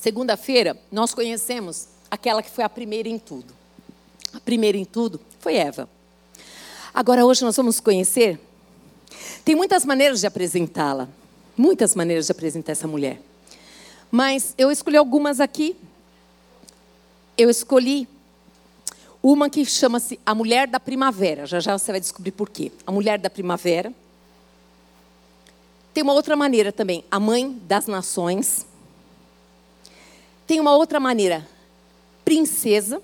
Segunda-feira, nós conhecemos aquela que foi a primeira em tudo. A primeira em tudo foi Eva. Agora, hoje, nós vamos conhecer. Tem muitas maneiras de apresentá-la. Muitas maneiras de apresentar essa mulher. Mas eu escolhi algumas aqui. Eu escolhi uma que chama-se A Mulher da Primavera. Já já você vai descobrir por quê. A Mulher da Primavera. Tem uma outra maneira também, a Mãe das Nações. Tem uma outra maneira, Princesa.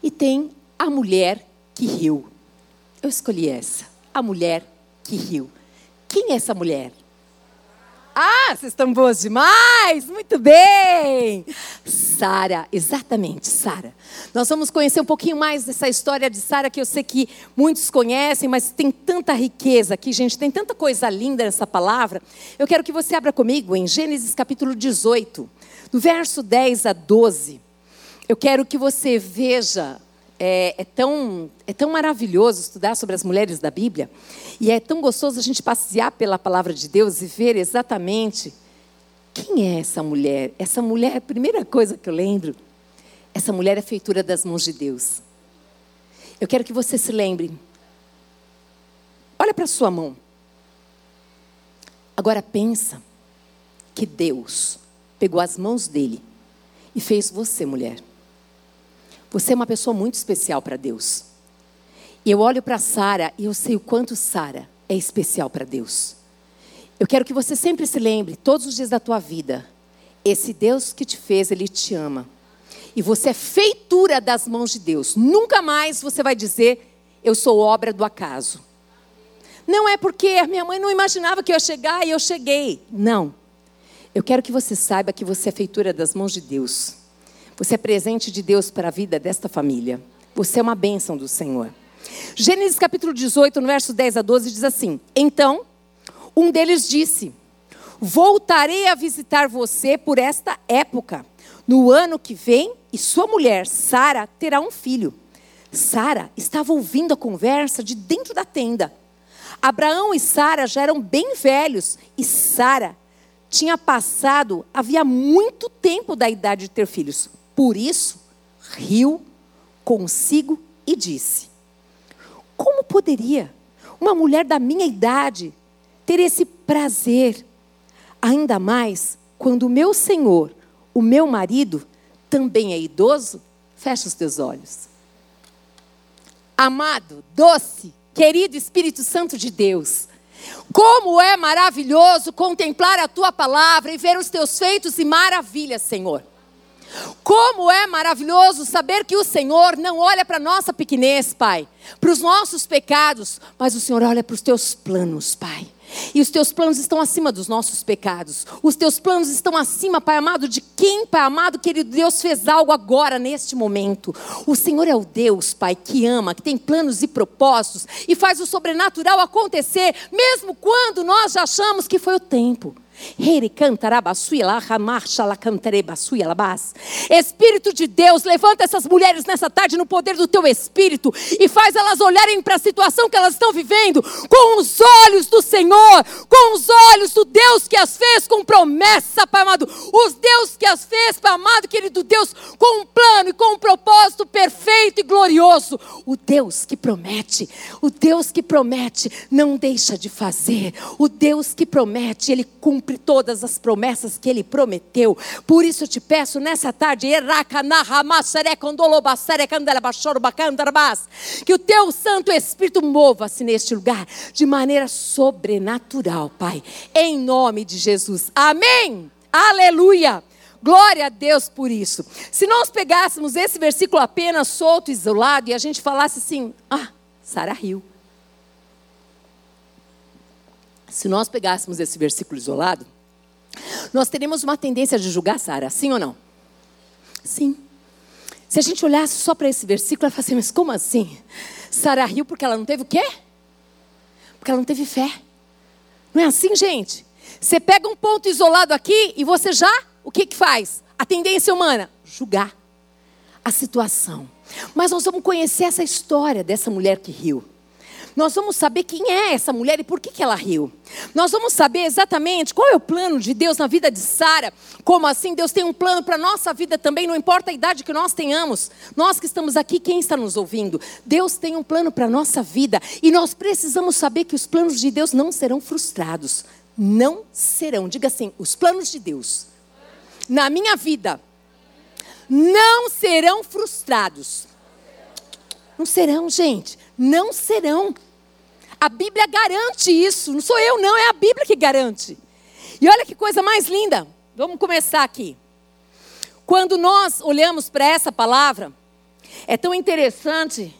E tem a Mulher que Riu. Eu escolhi essa, a Mulher que Riu. Quem é essa mulher? Ah, vocês estão boas demais! Muito bem! Sara, exatamente, Sara. Nós vamos conhecer um pouquinho mais dessa história de Sara que eu sei que muitos conhecem, mas tem tanta riqueza aqui, gente, tem tanta coisa linda nessa palavra. Eu quero que você abra comigo em Gênesis capítulo 18, do verso 10 a 12. Eu quero que você veja é, é, tão, é tão maravilhoso estudar sobre as mulheres da Bíblia. E é tão gostoso a gente passear pela palavra de Deus e ver exatamente quem é essa mulher. Essa mulher, a primeira coisa que eu lembro, essa mulher é feitura das mãos de Deus. Eu quero que você se lembre. Olha para a sua mão. Agora pensa que Deus pegou as mãos dele e fez você mulher. Você é uma pessoa muito especial para Deus. E eu olho para Sara e eu sei o quanto Sara é especial para Deus. Eu quero que você sempre se lembre, todos os dias da tua vida, esse Deus que te fez, ele te ama. E você é feitura das mãos de Deus. Nunca mais você vai dizer, eu sou obra do acaso. Não é porque a minha mãe não imaginava que eu ia chegar e eu cheguei. Não. Eu quero que você saiba que você é feitura das mãos de Deus. Você é presente de Deus para a vida desta família. Você é uma bênção do Senhor. Gênesis capítulo 18, no verso 10 a 12, diz assim: Então, um deles disse: Voltarei a visitar você por esta época, no ano que vem, e sua mulher, Sara, terá um filho. Sara estava ouvindo a conversa de dentro da tenda. Abraão e Sara já eram bem velhos, e Sara tinha passado, havia muito tempo da idade de ter filhos. Por isso, riu consigo e disse: Como poderia uma mulher da minha idade ter esse prazer? Ainda mais quando o meu senhor, o meu marido, também é idoso? Fecha os teus olhos. Amado, doce, querido Espírito Santo de Deus, como é maravilhoso contemplar a tua palavra e ver os teus feitos e maravilhas, Senhor. Como é maravilhoso saber que o Senhor não olha para a nossa pequenez, Pai, para os nossos pecados, mas o Senhor olha para os teus planos, Pai. E os teus planos estão acima dos nossos pecados. Os teus planos estão acima, Pai amado, de quem, Pai amado, querido Deus, fez algo agora, neste momento. O Senhor é o Deus, Pai, que ama, que tem planos e propósitos e faz o sobrenatural acontecer, mesmo quando nós já achamos que foi o tempo. Espírito de Deus, levanta essas mulheres nessa tarde no poder do teu Espírito e faz elas olharem para a situação que elas estão vivendo com os olhos do Senhor, com os olhos do Deus que as fez com promessa, Pai amado. Os Deus que as fez, Pai amado, querido Deus, com um plano e com um propósito perfeito e glorioso. O Deus que promete, o Deus que promete, não deixa de fazer. O Deus que promete, Ele cumpre cumpre todas as promessas que ele prometeu. Por isso eu te peço nessa tarde, que o teu Santo Espírito mova-se neste lugar de maneira sobrenatural, Pai, em nome de Jesus. Amém. Aleluia. Glória a Deus por isso. Se nós pegássemos esse versículo apenas solto, isolado, e a gente falasse assim: ah, Sara riu. Se nós pegássemos esse versículo isolado, nós teríamos uma tendência de julgar Sara, sim ou não? Sim. Se a gente olhasse só para esse versículo, ela falasse, assim, mas como assim? Sara riu porque ela não teve o quê? Porque ela não teve fé. Não é assim, gente? Você pega um ponto isolado aqui e você já, o que que faz? A tendência humana, julgar a situação. Mas nós vamos conhecer essa história dessa mulher que riu. Nós vamos saber quem é essa mulher e por que, que ela riu. Nós vamos saber exatamente qual é o plano de Deus na vida de Sara. Como assim Deus tem um plano para a nossa vida também, não importa a idade que nós tenhamos. Nós que estamos aqui, quem está nos ouvindo? Deus tem um plano para a nossa vida. E nós precisamos saber que os planos de Deus não serão frustrados. Não serão. Diga assim: os planos de Deus na minha vida não serão frustrados. Não serão, gente. Não serão. A Bíblia garante isso. Não sou eu, não. É a Bíblia que garante. E olha que coisa mais linda. Vamos começar aqui. Quando nós olhamos para essa palavra, é tão interessante.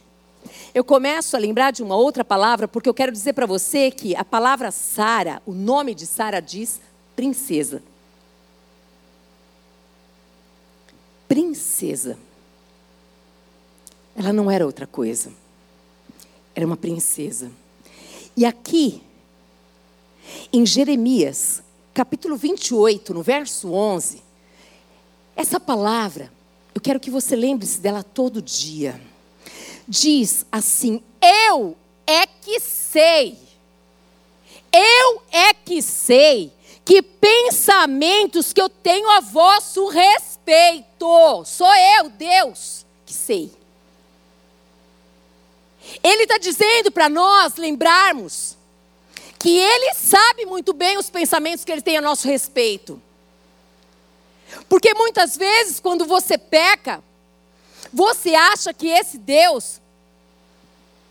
Eu começo a lembrar de uma outra palavra, porque eu quero dizer para você que a palavra Sara, o nome de Sara diz princesa. Princesa. Ela não era outra coisa. Era uma princesa. E aqui, em Jeremias, capítulo 28, no verso 11, essa palavra, eu quero que você lembre-se dela todo dia. Diz assim: Eu é que sei, eu é que sei que pensamentos que eu tenho a vosso respeito, sou eu, Deus, que sei. Ele está dizendo para nós lembrarmos que Ele sabe muito bem os pensamentos que Ele tem a nosso respeito. Porque muitas vezes, quando você peca, você acha que esse Deus,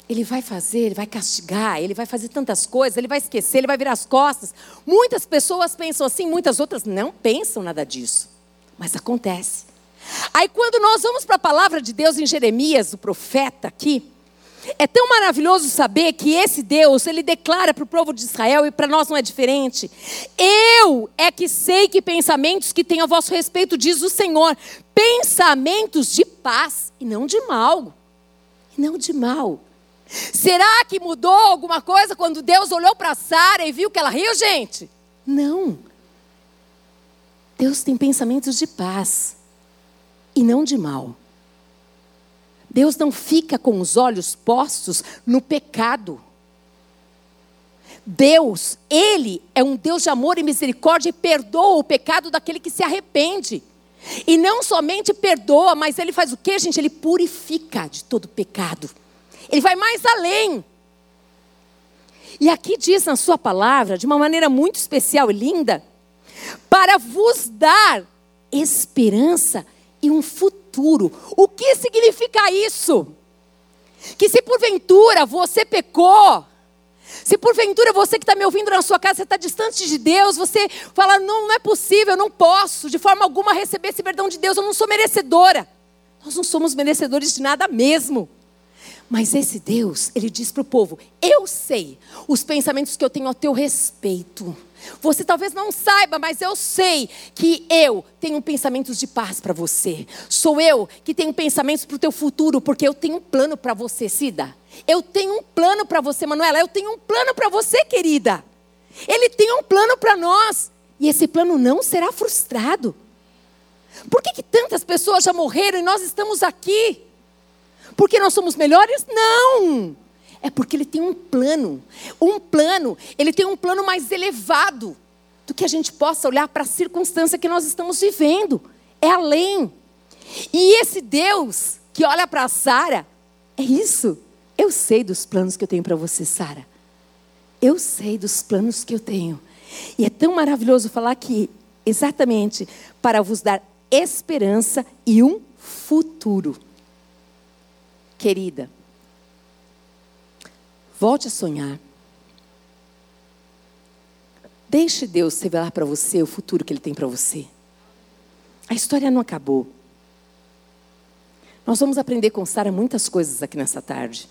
Ele vai fazer, Ele vai castigar, Ele vai fazer tantas coisas, Ele vai esquecer, Ele vai virar as costas. Muitas pessoas pensam assim, muitas outras não pensam nada disso. Mas acontece. Aí, quando nós vamos para a palavra de Deus em Jeremias, o profeta aqui, é tão maravilhoso saber que esse Deus, ele declara para o povo de Israel e para nós não é diferente. Eu é que sei que pensamentos que tenho a vosso respeito, diz o Senhor, pensamentos de paz e não de mal. E não de mal. Será que mudou alguma coisa quando Deus olhou para Sara e viu que ela riu, gente? Não. Deus tem pensamentos de paz e não de mal. Deus não fica com os olhos postos no pecado. Deus, Ele é um Deus de amor e misericórdia e perdoa o pecado daquele que se arrepende. E não somente perdoa, mas Ele faz o que, gente? Ele purifica de todo pecado. Ele vai mais além. E aqui diz na Sua palavra, de uma maneira muito especial e linda, para vos dar esperança e um futuro. O que significa isso? Que se porventura você pecou, se porventura você que está me ouvindo na sua casa, você está distante de Deus, você fala, não, não é possível, eu não posso de forma alguma receber esse perdão de Deus, eu não sou merecedora. Nós não somos merecedores de nada mesmo. Mas esse Deus, ele diz para o povo: Eu sei os pensamentos que eu tenho a teu respeito. Você talvez não saiba, mas eu sei que eu tenho pensamentos de paz para você. Sou eu que tenho pensamentos para o teu futuro, porque eu tenho um plano para você, Cida. Eu tenho um plano para você, Manuela. Eu tenho um plano para você, querida. Ele tem um plano para nós. E esse plano não será frustrado. Por que, que tantas pessoas já morreram e nós estamos aqui? Porque nós somos melhores? Não! É porque ele tem um plano. Um plano, ele tem um plano mais elevado do que a gente possa olhar para a circunstância que nós estamos vivendo. É além. E esse Deus que olha para Sara, é isso. Eu sei dos planos que eu tenho para você, Sara. Eu sei dos planos que eu tenho. E é tão maravilhoso falar que, exatamente, para vos dar esperança e um futuro. Querida, Volte a sonhar. Deixe Deus revelar para você o futuro que Ele tem para você. A história não acabou. Nós vamos aprender com Sara muitas coisas aqui nessa tarde.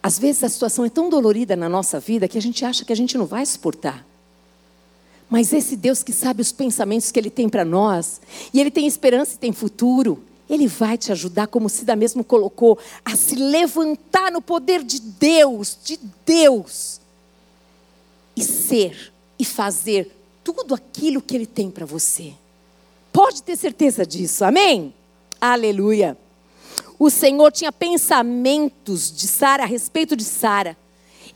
Às vezes a situação é tão dolorida na nossa vida que a gente acha que a gente não vai suportar. Mas esse Deus que sabe os pensamentos que Ele tem para nós, e Ele tem esperança e tem futuro, ele vai te ajudar, como Cida mesmo colocou, a se levantar no poder de Deus, de Deus, e ser e fazer tudo aquilo que Ele tem para você. Pode ter certeza disso, amém? Aleluia. o Senhor tinha pensamentos de Sara a respeito de Sara.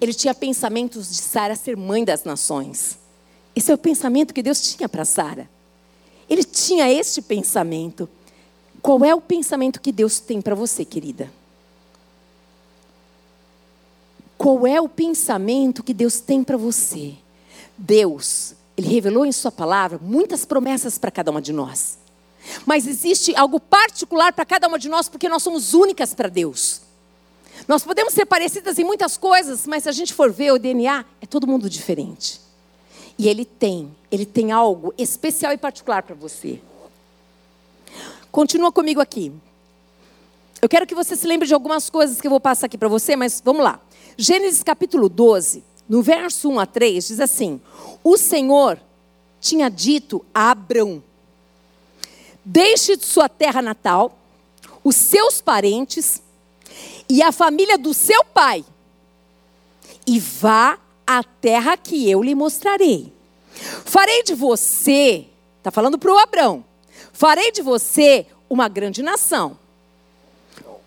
Ele tinha pensamentos de Sara ser mãe das nações. Esse é o pensamento que Deus tinha para Sara. Ele tinha este pensamento. Qual é o pensamento que Deus tem para você, querida? Qual é o pensamento que Deus tem para você? Deus, Ele revelou em Sua palavra muitas promessas para cada uma de nós. Mas existe algo particular para cada uma de nós, porque nós somos únicas para Deus. Nós podemos ser parecidas em muitas coisas, mas se a gente for ver o DNA, é todo mundo diferente. E Ele tem, Ele tem algo especial e particular para você. Continua comigo aqui. Eu quero que você se lembre de algumas coisas que eu vou passar aqui para você, mas vamos lá. Gênesis capítulo 12, no verso 1 a 3, diz assim: O Senhor tinha dito a Abrão: Deixe de sua terra natal, os seus parentes e a família do seu pai, e vá à terra que eu lhe mostrarei. Farei de você, está falando para o Abrão, farei de você uma grande nação.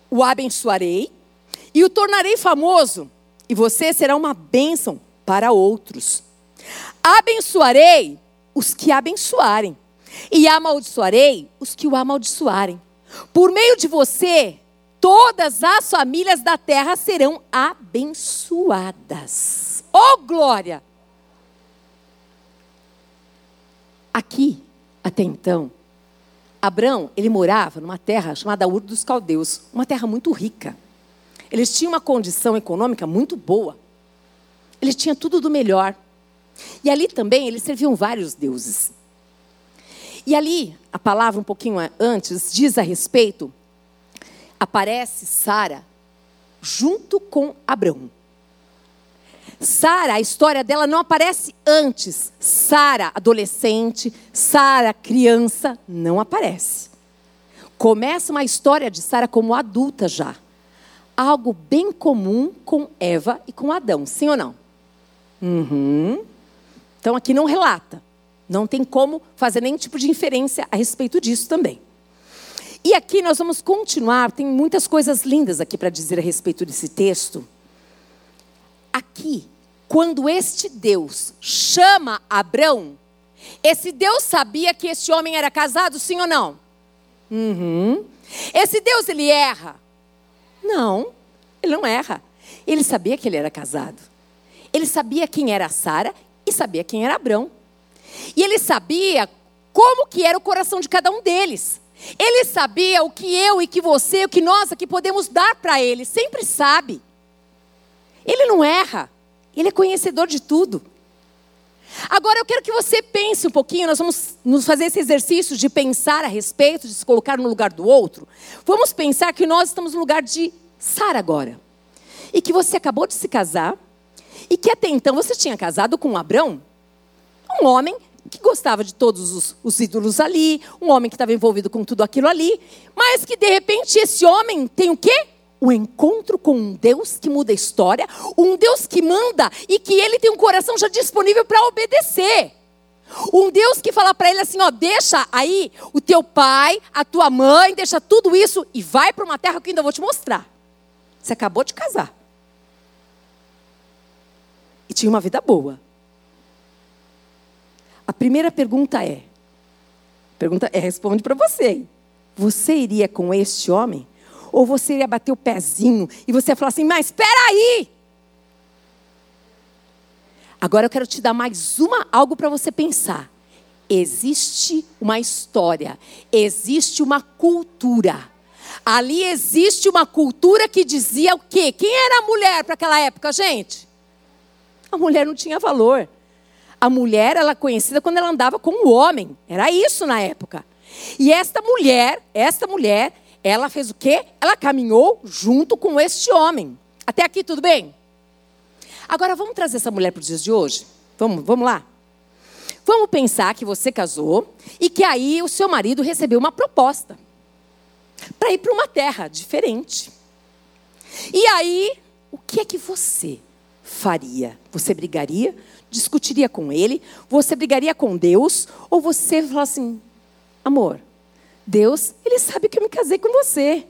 O abençoarei e o tornarei famoso, e você será uma bênção para outros. Abençoarei os que abençoarem e amaldiçoarei os que o amaldiçoarem. Por meio de você, todas as famílias da terra serão abençoadas. Oh glória! Aqui, até então, Abraão, ele morava numa terra chamada Ur dos Caldeus, uma terra muito rica. Eles tinham uma condição econômica muito boa. Eles tinham tudo do melhor. E ali também eles serviam vários deuses. E ali, a palavra um pouquinho antes diz a respeito, aparece Sara junto com Abraão. Sara, a história dela não aparece antes. Sara, adolescente, Sara, criança, não aparece. Começa uma história de Sara como adulta já. Algo bem comum com Eva e com Adão, sim ou não? Uhum. Então aqui não relata. Não tem como fazer nenhum tipo de inferência a respeito disso também. E aqui nós vamos continuar, tem muitas coisas lindas aqui para dizer a respeito desse texto. Aqui, quando este Deus chama Abrão, esse Deus sabia que esse homem era casado, sim ou não? Uhum. Esse Deus, ele erra? Não, ele não erra. Ele sabia que ele era casado. Ele sabia quem era Sara e sabia quem era Abrão. E ele sabia como que era o coração de cada um deles. Ele sabia o que eu e que você, o que nós aqui podemos dar para ele, sempre sabe. Ele não erra, ele é conhecedor de tudo. Agora eu quero que você pense um pouquinho, nós vamos nos fazer esse exercício de pensar a respeito, de se colocar no lugar do outro. Vamos pensar que nós estamos no lugar de Sara agora. E que você acabou de se casar, e que até então você tinha casado com Abrão, um homem que gostava de todos os, os ídolos ali, um homem que estava envolvido com tudo aquilo ali, mas que de repente esse homem tem o quê? O encontro com um Deus que muda a história, um Deus que manda e que ele tem um coração já disponível para obedecer. Um Deus que fala para ele assim: ó, deixa aí o teu pai, a tua mãe, deixa tudo isso e vai para uma terra que eu ainda vou te mostrar. Você acabou de casar. E tinha uma vida boa. A primeira pergunta é: pergunta é, responde para você. Você iria com este homem? Ou você iria bater o pezinho e você ia falar assim, mas espera aí! Agora eu quero te dar mais uma algo para você pensar. Existe uma história, existe uma cultura. Ali existe uma cultura que dizia o quê? Quem era a mulher para aquela época, gente? A mulher não tinha valor. A mulher, ela é conhecida quando ela andava com o homem. Era isso na época. E esta mulher, esta mulher, ela fez o quê? Ela caminhou junto com este homem. Até aqui tudo bem? Agora vamos trazer essa mulher para os dias de hoje? Vamos, vamos lá? Vamos pensar que você casou e que aí o seu marido recebeu uma proposta para ir para uma terra diferente. E aí, o que é que você faria? Você brigaria? discutiria com ele, você brigaria com Deus, ou você fala assim: amor, Deus, ele sabe que eu me casei com você.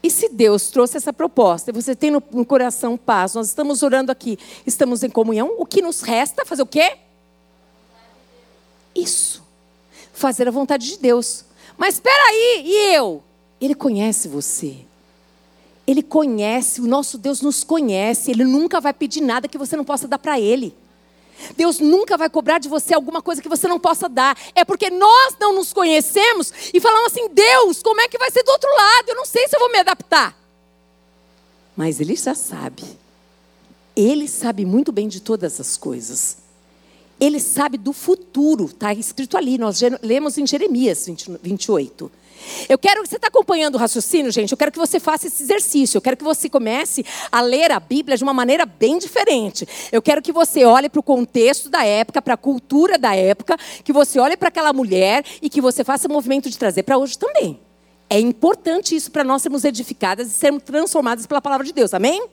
E se Deus trouxe essa proposta, e você tem no, no coração paz, nós estamos orando aqui, estamos em comunhão, o que nos resta fazer o quê? Isso. Fazer a vontade de Deus. Mas espera aí, e eu? Ele conhece você. Ele conhece, o nosso Deus nos conhece, ele nunca vai pedir nada que você não possa dar para ele. Deus nunca vai cobrar de você alguma coisa que você não possa dar. É porque nós não nos conhecemos e falamos assim: Deus, como é que vai ser do outro lado? Eu não sei se eu vou me adaptar. Mas Ele já sabe. Ele sabe muito bem de todas as coisas. Ele sabe do futuro, está escrito ali, nós lemos em Jeremias 20, 28. Eu quero, você está acompanhando o raciocínio, gente? Eu quero que você faça esse exercício. Eu quero que você comece a ler a Bíblia de uma maneira bem diferente. Eu quero que você olhe para o contexto da época, para a cultura da época, que você olhe para aquela mulher e que você faça o movimento de trazer para hoje também. É importante isso para nós sermos edificadas e sermos transformadas pela palavra de Deus. Amém?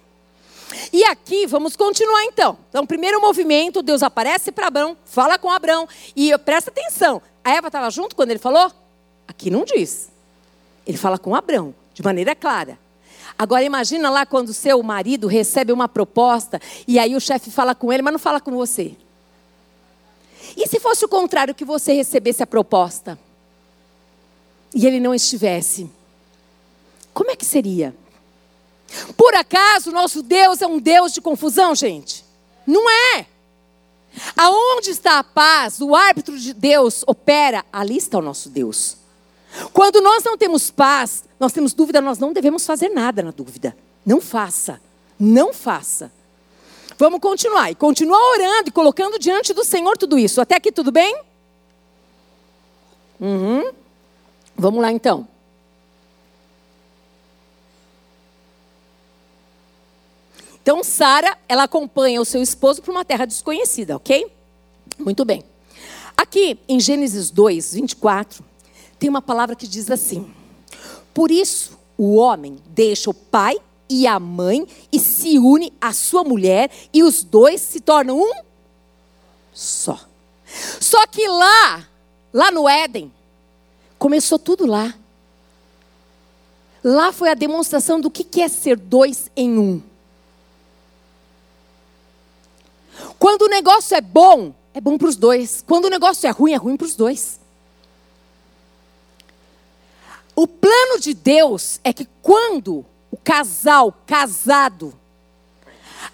E aqui, vamos continuar então. Então, primeiro movimento, Deus aparece para Abraão, fala com Abraão. E presta atenção, a Eva estava junto quando ele falou? Aqui não diz. Ele fala com Abraão, de maneira clara. Agora imagina lá quando seu marido recebe uma proposta e aí o chefe fala com ele, mas não fala com você. E se fosse o contrário, que você recebesse a proposta e ele não estivesse? Como é que seria? Por acaso nosso Deus é um Deus de confusão, gente? Não é. Aonde está a paz? O árbitro de Deus opera, ali está o nosso Deus. Quando nós não temos paz, nós temos dúvida, nós não devemos fazer nada na dúvida. Não faça. Não faça. Vamos continuar. E continua orando e colocando diante do Senhor tudo isso. Até aqui tudo bem? Uhum. Vamos lá então. Então, Sara, ela acompanha o seu esposo para uma terra desconhecida, ok? Muito bem. Aqui em Gênesis 2, 24, tem uma palavra que diz assim: Por isso o homem deixa o pai e a mãe e se une à sua mulher e os dois se tornam um só. Só que lá, lá no Éden, começou tudo lá. Lá foi a demonstração do que é ser dois em um. Quando o negócio é bom, é bom para os dois. Quando o negócio é ruim, é ruim para os dois. O plano de Deus é que quando o casal casado,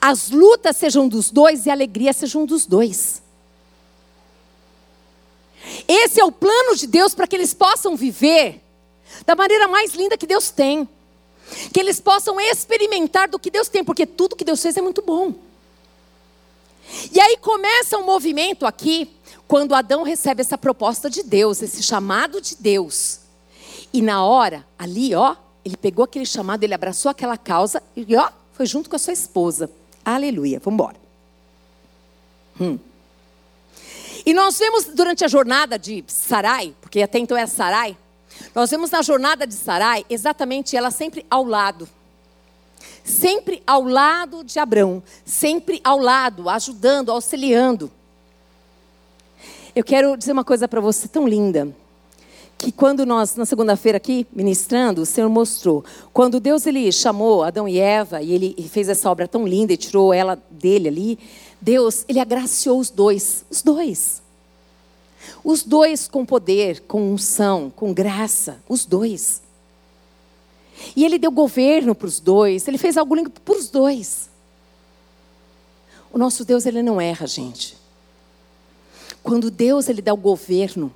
as lutas sejam dos dois e a alegria sejam dos dois. Esse é o plano de Deus para que eles possam viver da maneira mais linda que Deus tem. Que eles possam experimentar do que Deus tem, porque tudo que Deus fez é muito bom. E aí começa um movimento aqui, quando Adão recebe essa proposta de Deus, esse chamado de Deus. E na hora, ali, ó, ele pegou aquele chamado, ele abraçou aquela causa e, ó, foi junto com a sua esposa. Aleluia. Vamos embora. Hum. E nós vemos durante a jornada de Sarai, porque até então é Sarai, nós vemos na jornada de Sarai exatamente ela sempre ao lado. Sempre ao lado de Abraão, sempre ao lado, ajudando, auxiliando. Eu quero dizer uma coisa para você tão linda que quando nós, na segunda-feira aqui, ministrando, o Senhor mostrou. Quando Deus ele chamou Adão e Eva, e ele fez essa obra tão linda e tirou ela dele ali, Deus, ele agraciou os dois. Os dois. Os dois com poder, com unção, com graça. Os dois. E ele deu governo para os dois, ele fez algo lindo para os dois. O nosso Deus, ele não erra, gente. Quando Deus ele dá o governo,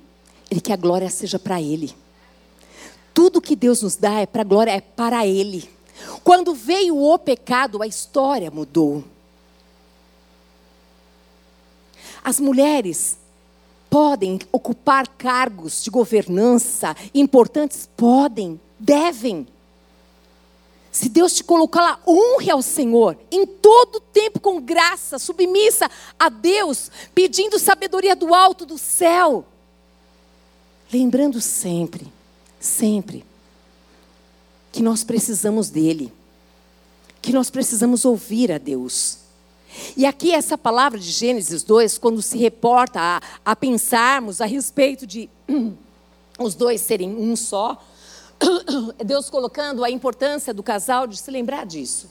ele quer a glória seja para Ele. Tudo que Deus nos dá é para a glória, é para Ele. Quando veio o pecado, a história mudou. As mulheres podem ocupar cargos de governança importantes? Podem, devem. Se Deus te colocar lá, honre ao Senhor, em todo tempo com graça, submissa a Deus, pedindo sabedoria do alto do céu. Lembrando sempre, sempre, que nós precisamos dEle, que nós precisamos ouvir a Deus. E aqui essa palavra de Gênesis 2, quando se reporta a, a pensarmos a respeito de os dois serem um só, Deus colocando a importância do casal de se lembrar disso.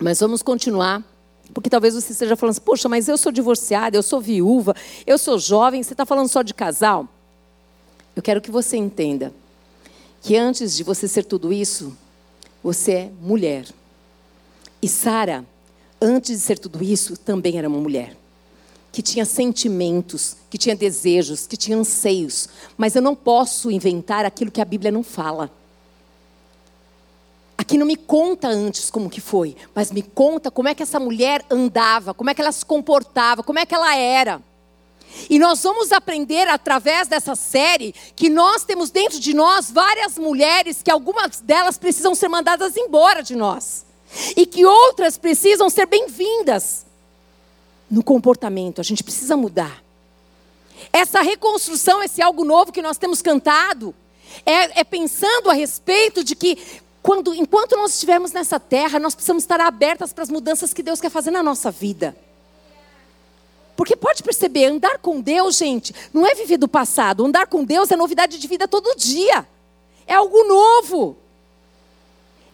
Mas vamos continuar, porque talvez você esteja falando assim, poxa, mas eu sou divorciada, eu sou viúva, eu sou jovem, você está falando só de casal? Eu quero que você entenda que antes de você ser tudo isso, você é mulher. E Sara, antes de ser tudo isso, também era uma mulher. Que tinha sentimentos, que tinha desejos, que tinha anseios. Mas eu não posso inventar aquilo que a Bíblia não fala. Aqui não me conta antes como que foi, mas me conta como é que essa mulher andava, como é que ela se comportava, como é que ela era. E nós vamos aprender através dessa série que nós temos dentro de nós várias mulheres que algumas delas precisam ser mandadas embora de nós. E que outras precisam ser bem-vindas no comportamento. A gente precisa mudar. Essa reconstrução, esse algo novo que nós temos cantado, é, é pensando a respeito de que quando, enquanto nós estivermos nessa terra, nós precisamos estar abertas para as mudanças que Deus quer fazer na nossa vida. Porque pode perceber, andar com Deus, gente, não é viver do passado. Andar com Deus é novidade de vida todo dia. É algo novo.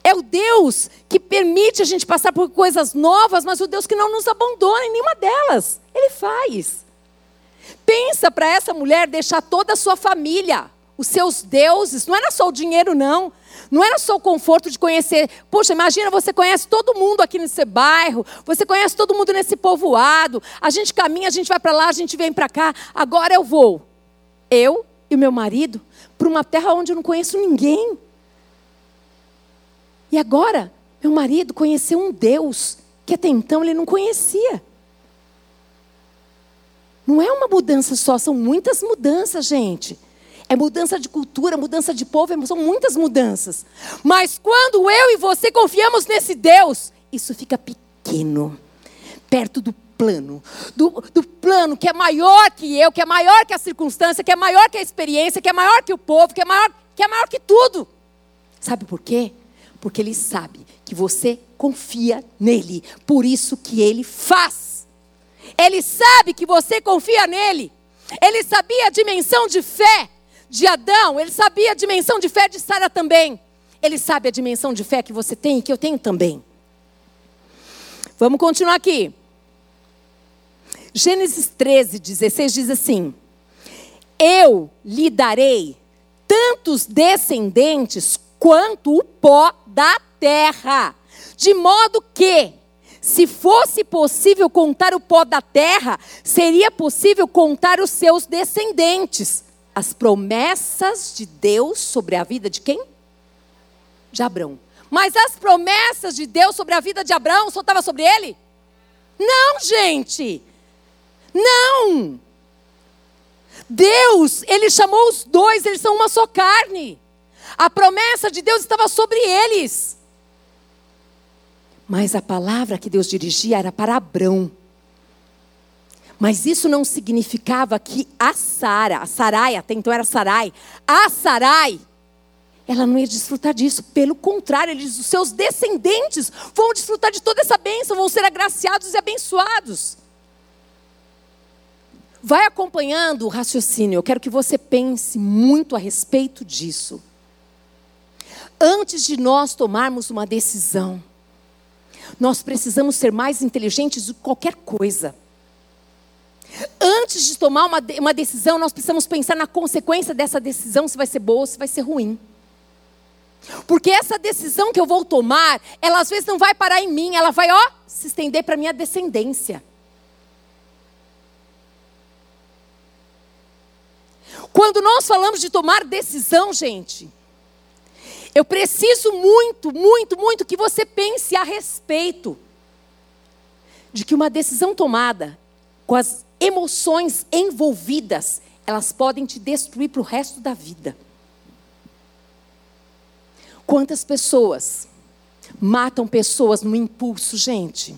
É o Deus que permite a gente passar por coisas novas, mas o Deus que não nos abandona em nenhuma delas. Ele faz. Pensa para essa mulher deixar toda a sua família, os seus deuses, não era só o dinheiro, não. Não era só o conforto de conhecer. Poxa, imagina, você conhece todo mundo aqui nesse bairro, você conhece todo mundo nesse povoado. A gente caminha, a gente vai para lá, a gente vem para cá. Agora eu vou, eu e meu marido, para uma terra onde eu não conheço ninguém. E agora, meu marido conheceu um Deus que até então ele não conhecia. Não é uma mudança só, são muitas mudanças, gente. É mudança de cultura, mudança de povo, são muitas mudanças. Mas quando eu e você confiamos nesse Deus, isso fica pequeno, perto do plano, do, do, plano que é maior que eu, que é maior que a circunstância, que é maior que a experiência, que é maior que o povo, que é maior que, é maior que tudo. Sabe por quê? Porque ele sabe que você confia nele, por isso que ele faz. Ele sabe que você confia nele. Ele sabia a dimensão de fé de Adão, ele sabia a dimensão de fé de Sara também. Ele sabe a dimensão de fé que você tem e que eu tenho também. Vamos continuar aqui. Gênesis 13, 16 diz assim: Eu lhe darei tantos descendentes quanto o pó da terra, de modo que, se fosse possível contar o pó da terra, seria possível contar os seus descendentes as promessas de Deus sobre a vida de quem? De Abraão. Mas as promessas de Deus sobre a vida de Abraão só sobre ele? Não, gente. Não. Deus, ele chamou os dois, eles são uma só carne. A promessa de Deus estava sobre eles. Mas a palavra que Deus dirigia era para Abraão. Mas isso não significava que a Sara, a Sarai, até então era Sarai, a Sarai, ela não ia desfrutar disso. Pelo contrário, ele diz, os seus descendentes vão desfrutar de toda essa bênção, vão ser agraciados e abençoados. Vai acompanhando o raciocínio, eu quero que você pense muito a respeito disso. Antes de nós tomarmos uma decisão, nós precisamos ser mais inteligentes do que qualquer coisa. Antes de tomar uma, uma decisão, nós precisamos pensar na consequência dessa decisão, se vai ser boa ou se vai ser ruim. Porque essa decisão que eu vou tomar, ela às vezes não vai parar em mim, ela vai, ó, se estender para minha descendência. Quando nós falamos de tomar decisão, gente, eu preciso muito, muito, muito que você pense a respeito de que uma decisão tomada com as emoções envolvidas, elas podem te destruir para o resto da vida. Quantas pessoas matam pessoas no impulso, gente?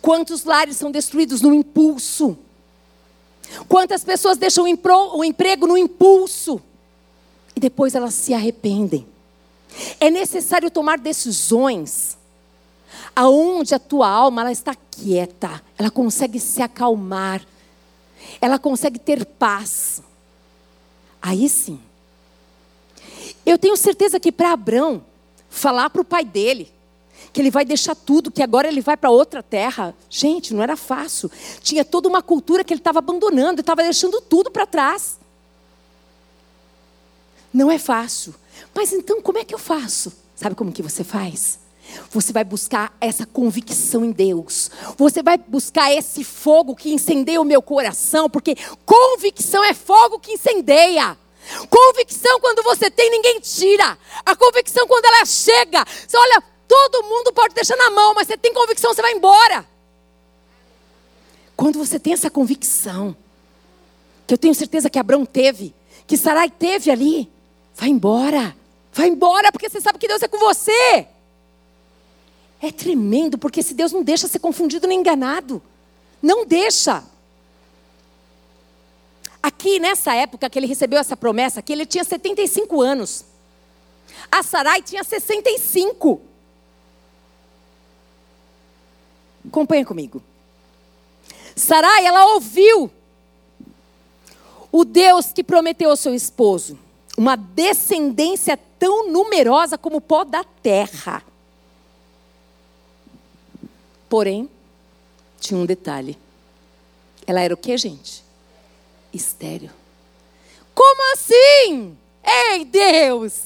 Quantos lares são destruídos no impulso? Quantas pessoas deixam o emprego no impulso e depois elas se arrependem? É necessário tomar decisões aonde a tua alma ela está quieta, ela consegue se acalmar, ela consegue ter paz. Aí sim. Eu tenho certeza que para Abraão falar para o pai dele que ele vai deixar tudo, que agora ele vai para outra terra. Gente, não era fácil. Tinha toda uma cultura que ele estava abandonando, estava deixando tudo para trás. Não é fácil. Mas então como é que eu faço? Sabe como que você faz? Você vai buscar essa convicção em Deus. Você vai buscar esse fogo que incendeia o meu coração, porque convicção é fogo que incendeia. Convicção quando você tem, ninguém tira. A convicção quando ela chega, você olha, todo mundo pode deixar na mão, mas você tem convicção, você vai embora. Quando você tem essa convicção, que eu tenho certeza que Abraão teve, que Sarai teve ali, vai embora. Vai embora, porque você sabe que Deus é com você. É tremendo, porque esse Deus não deixa ser confundido nem enganado. Não deixa. Aqui, nessa época que ele recebeu essa promessa, que ele tinha 75 anos. A Sarai tinha 65. Acompanha comigo. Sarai, ela ouviu o Deus que prometeu ao seu esposo uma descendência tão numerosa como o pó da terra. Porém, tinha um detalhe. Ela era o que, gente? Estéreo. Como assim? Ei, Deus!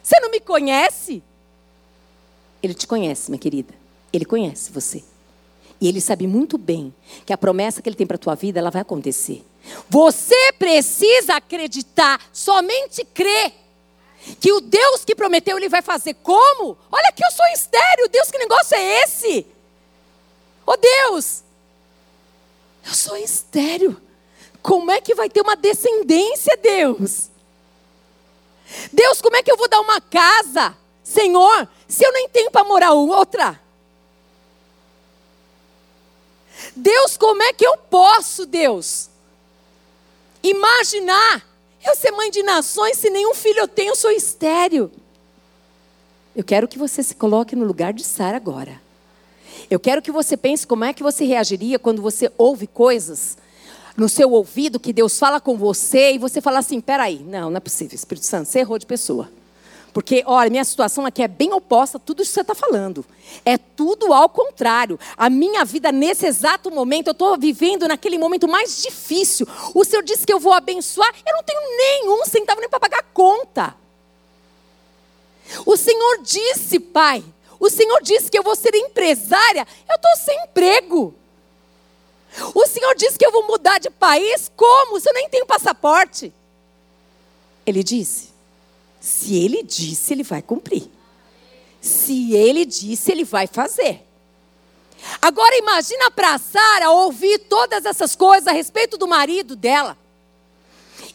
Você não me conhece? Ele te conhece, minha querida. Ele conhece você. E ele sabe muito bem que a promessa que ele tem para a tua vida, ela vai acontecer. Você precisa acreditar, somente crer que o Deus que prometeu ele vai fazer. Como? Olha que eu sou estéreo, Deus, que negócio é esse? Oh Deus, eu sou estéreo. Como é que vai ter uma descendência, Deus? Deus, como é que eu vou dar uma casa, Senhor, se eu nem tenho para morar outra? Deus, como é que eu posso, Deus, imaginar eu ser mãe de nações se nenhum filho eu tenho, eu sou estéreo? Eu quero que você se coloque no lugar de Sara agora. Eu quero que você pense como é que você reagiria quando você ouve coisas no seu ouvido que Deus fala com você e você fala assim: peraí, não, não é possível, Espírito Santo, você errou de pessoa. Porque, olha, minha situação aqui é bem oposta a tudo isso que você está falando. É tudo ao contrário. A minha vida, nesse exato momento, eu estou vivendo naquele momento mais difícil. O Senhor disse que eu vou abençoar, eu não tenho nenhum centavo nem para pagar conta. O Senhor disse, Pai, o Senhor disse que eu vou ser empresária, eu estou sem emprego. O Senhor disse que eu vou mudar de país, como? Se eu nem tenho passaporte. Ele disse: se ele disse, ele vai cumprir. Se ele disse, ele vai fazer. Agora imagina para Sara ouvir todas essas coisas a respeito do marido dela.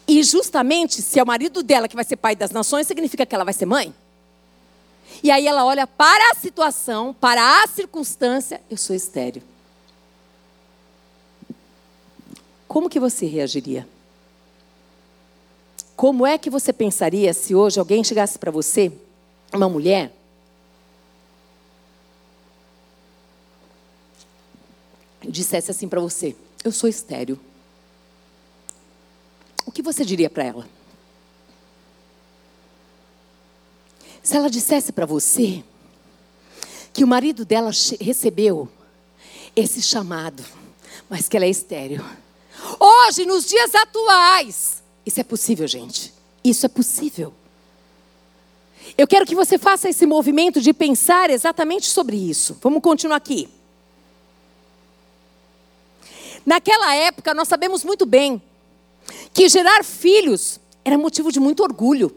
E justamente se é o marido dela que vai ser pai das nações, significa que ela vai ser mãe. E aí ela olha para a situação, para a circunstância, eu sou estéreo. Como que você reagiria? Como é que você pensaria se hoje alguém chegasse para você, uma mulher, e dissesse assim para você: Eu sou estéreo. O que você diria para ela? Se ela dissesse para você que o marido dela recebeu esse chamado, mas que ela é estéreo. Hoje, nos dias atuais, isso é possível, gente. Isso é possível. Eu quero que você faça esse movimento de pensar exatamente sobre isso. Vamos continuar aqui. Naquela época, nós sabemos muito bem que gerar filhos era motivo de muito orgulho.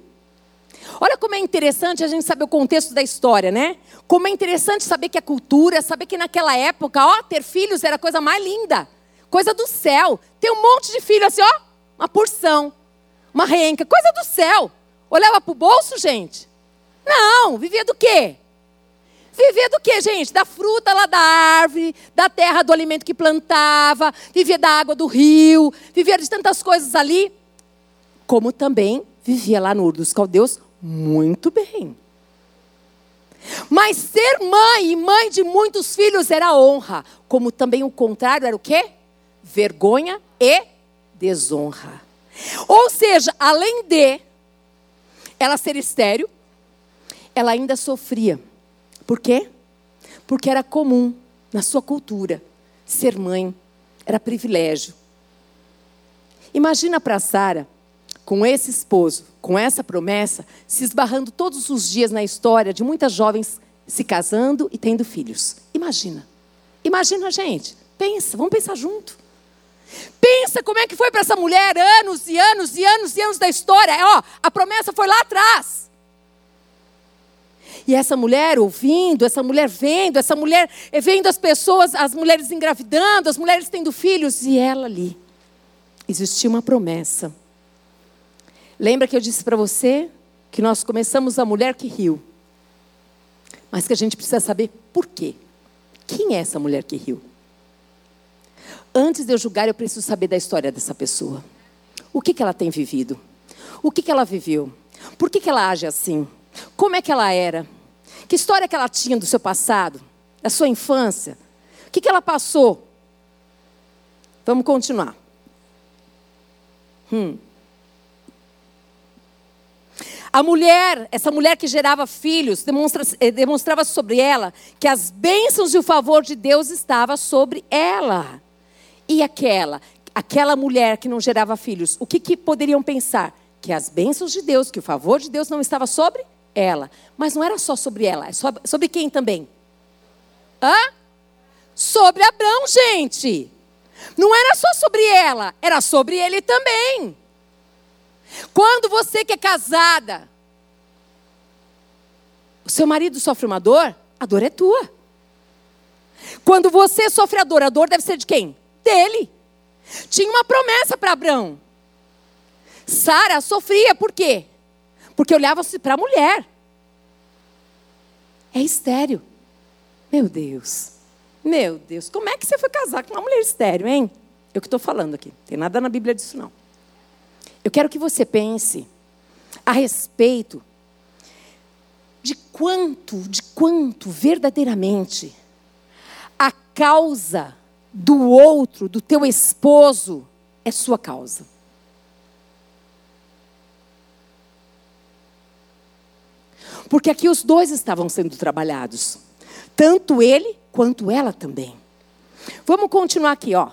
Olha como é interessante a gente saber o contexto da história, né? Como é interessante saber que a cultura, saber que naquela época, ó, ter filhos era a coisa mais linda, coisa do céu. Tem um monte de filhos assim, ó, uma porção, uma renca, coisa do céu. Olhava para o bolso, gente? Não, vivia do quê? Vivia do quê, gente? Da fruta lá da árvore, da terra do alimento que plantava, vivia da água do rio, vivia de tantas coisas ali, como também vivia lá no Ur dos Caldeus muito bem. Mas ser mãe e mãe de muitos filhos era honra, como também o contrário era o quê? Vergonha e desonra. Ou seja, além de ela ser estéreo, ela ainda sofria. Por quê? Porque era comum na sua cultura ser mãe, era privilégio. Imagina para Sara, com esse esposo, com essa promessa, se esbarrando todos os dias na história de muitas jovens se casando e tendo filhos. Imagina. Imagina, gente. Pensa, vamos pensar junto. Pensa como é que foi para essa mulher anos e anos e anos e anos da história. É, ó, a promessa foi lá atrás. E essa mulher ouvindo, essa mulher vendo, essa mulher vendo as pessoas, as mulheres engravidando, as mulheres tendo filhos, e ela ali. Existia uma promessa. Lembra que eu disse para você que nós começamos a mulher que riu. Mas que a gente precisa saber por quê. Quem é essa mulher que riu? Antes de eu julgar, eu preciso saber da história dessa pessoa. O que, que ela tem vivido? O que, que ela viveu? Por que, que ela age assim? Como é que ela era? Que história que ela tinha do seu passado? Da sua infância? O que, que ela passou? Vamos continuar. Hum. A mulher, essa mulher que gerava filhos, demonstra, eh, demonstrava sobre ela que as bênçãos e o favor de Deus estava sobre ela. E aquela, aquela mulher que não gerava filhos, o que, que poderiam pensar? Que as bênçãos de Deus, que o favor de Deus não estava sobre ela. Mas não era só sobre ela, é sobre, sobre quem também? Hã? Sobre Abraão, gente. Não era só sobre ela, era sobre ele também. Quando você que é casada, o seu marido sofre uma dor, a dor é tua. Quando você sofre a dor, a dor deve ser de quem? Dele. Tinha uma promessa para Abraão. Sara sofria por quê? Porque olhava-se para a mulher. É estéreo. Meu Deus. Meu Deus. Como é que você foi casar com uma mulher estéreo, hein? Eu que estou falando aqui. Tem nada na Bíblia disso, não. Eu quero que você pense a respeito de quanto, de quanto verdadeiramente a causa do outro, do teu esposo, é sua causa. Porque aqui os dois estavam sendo trabalhados, tanto ele quanto ela também. Vamos continuar aqui, ó.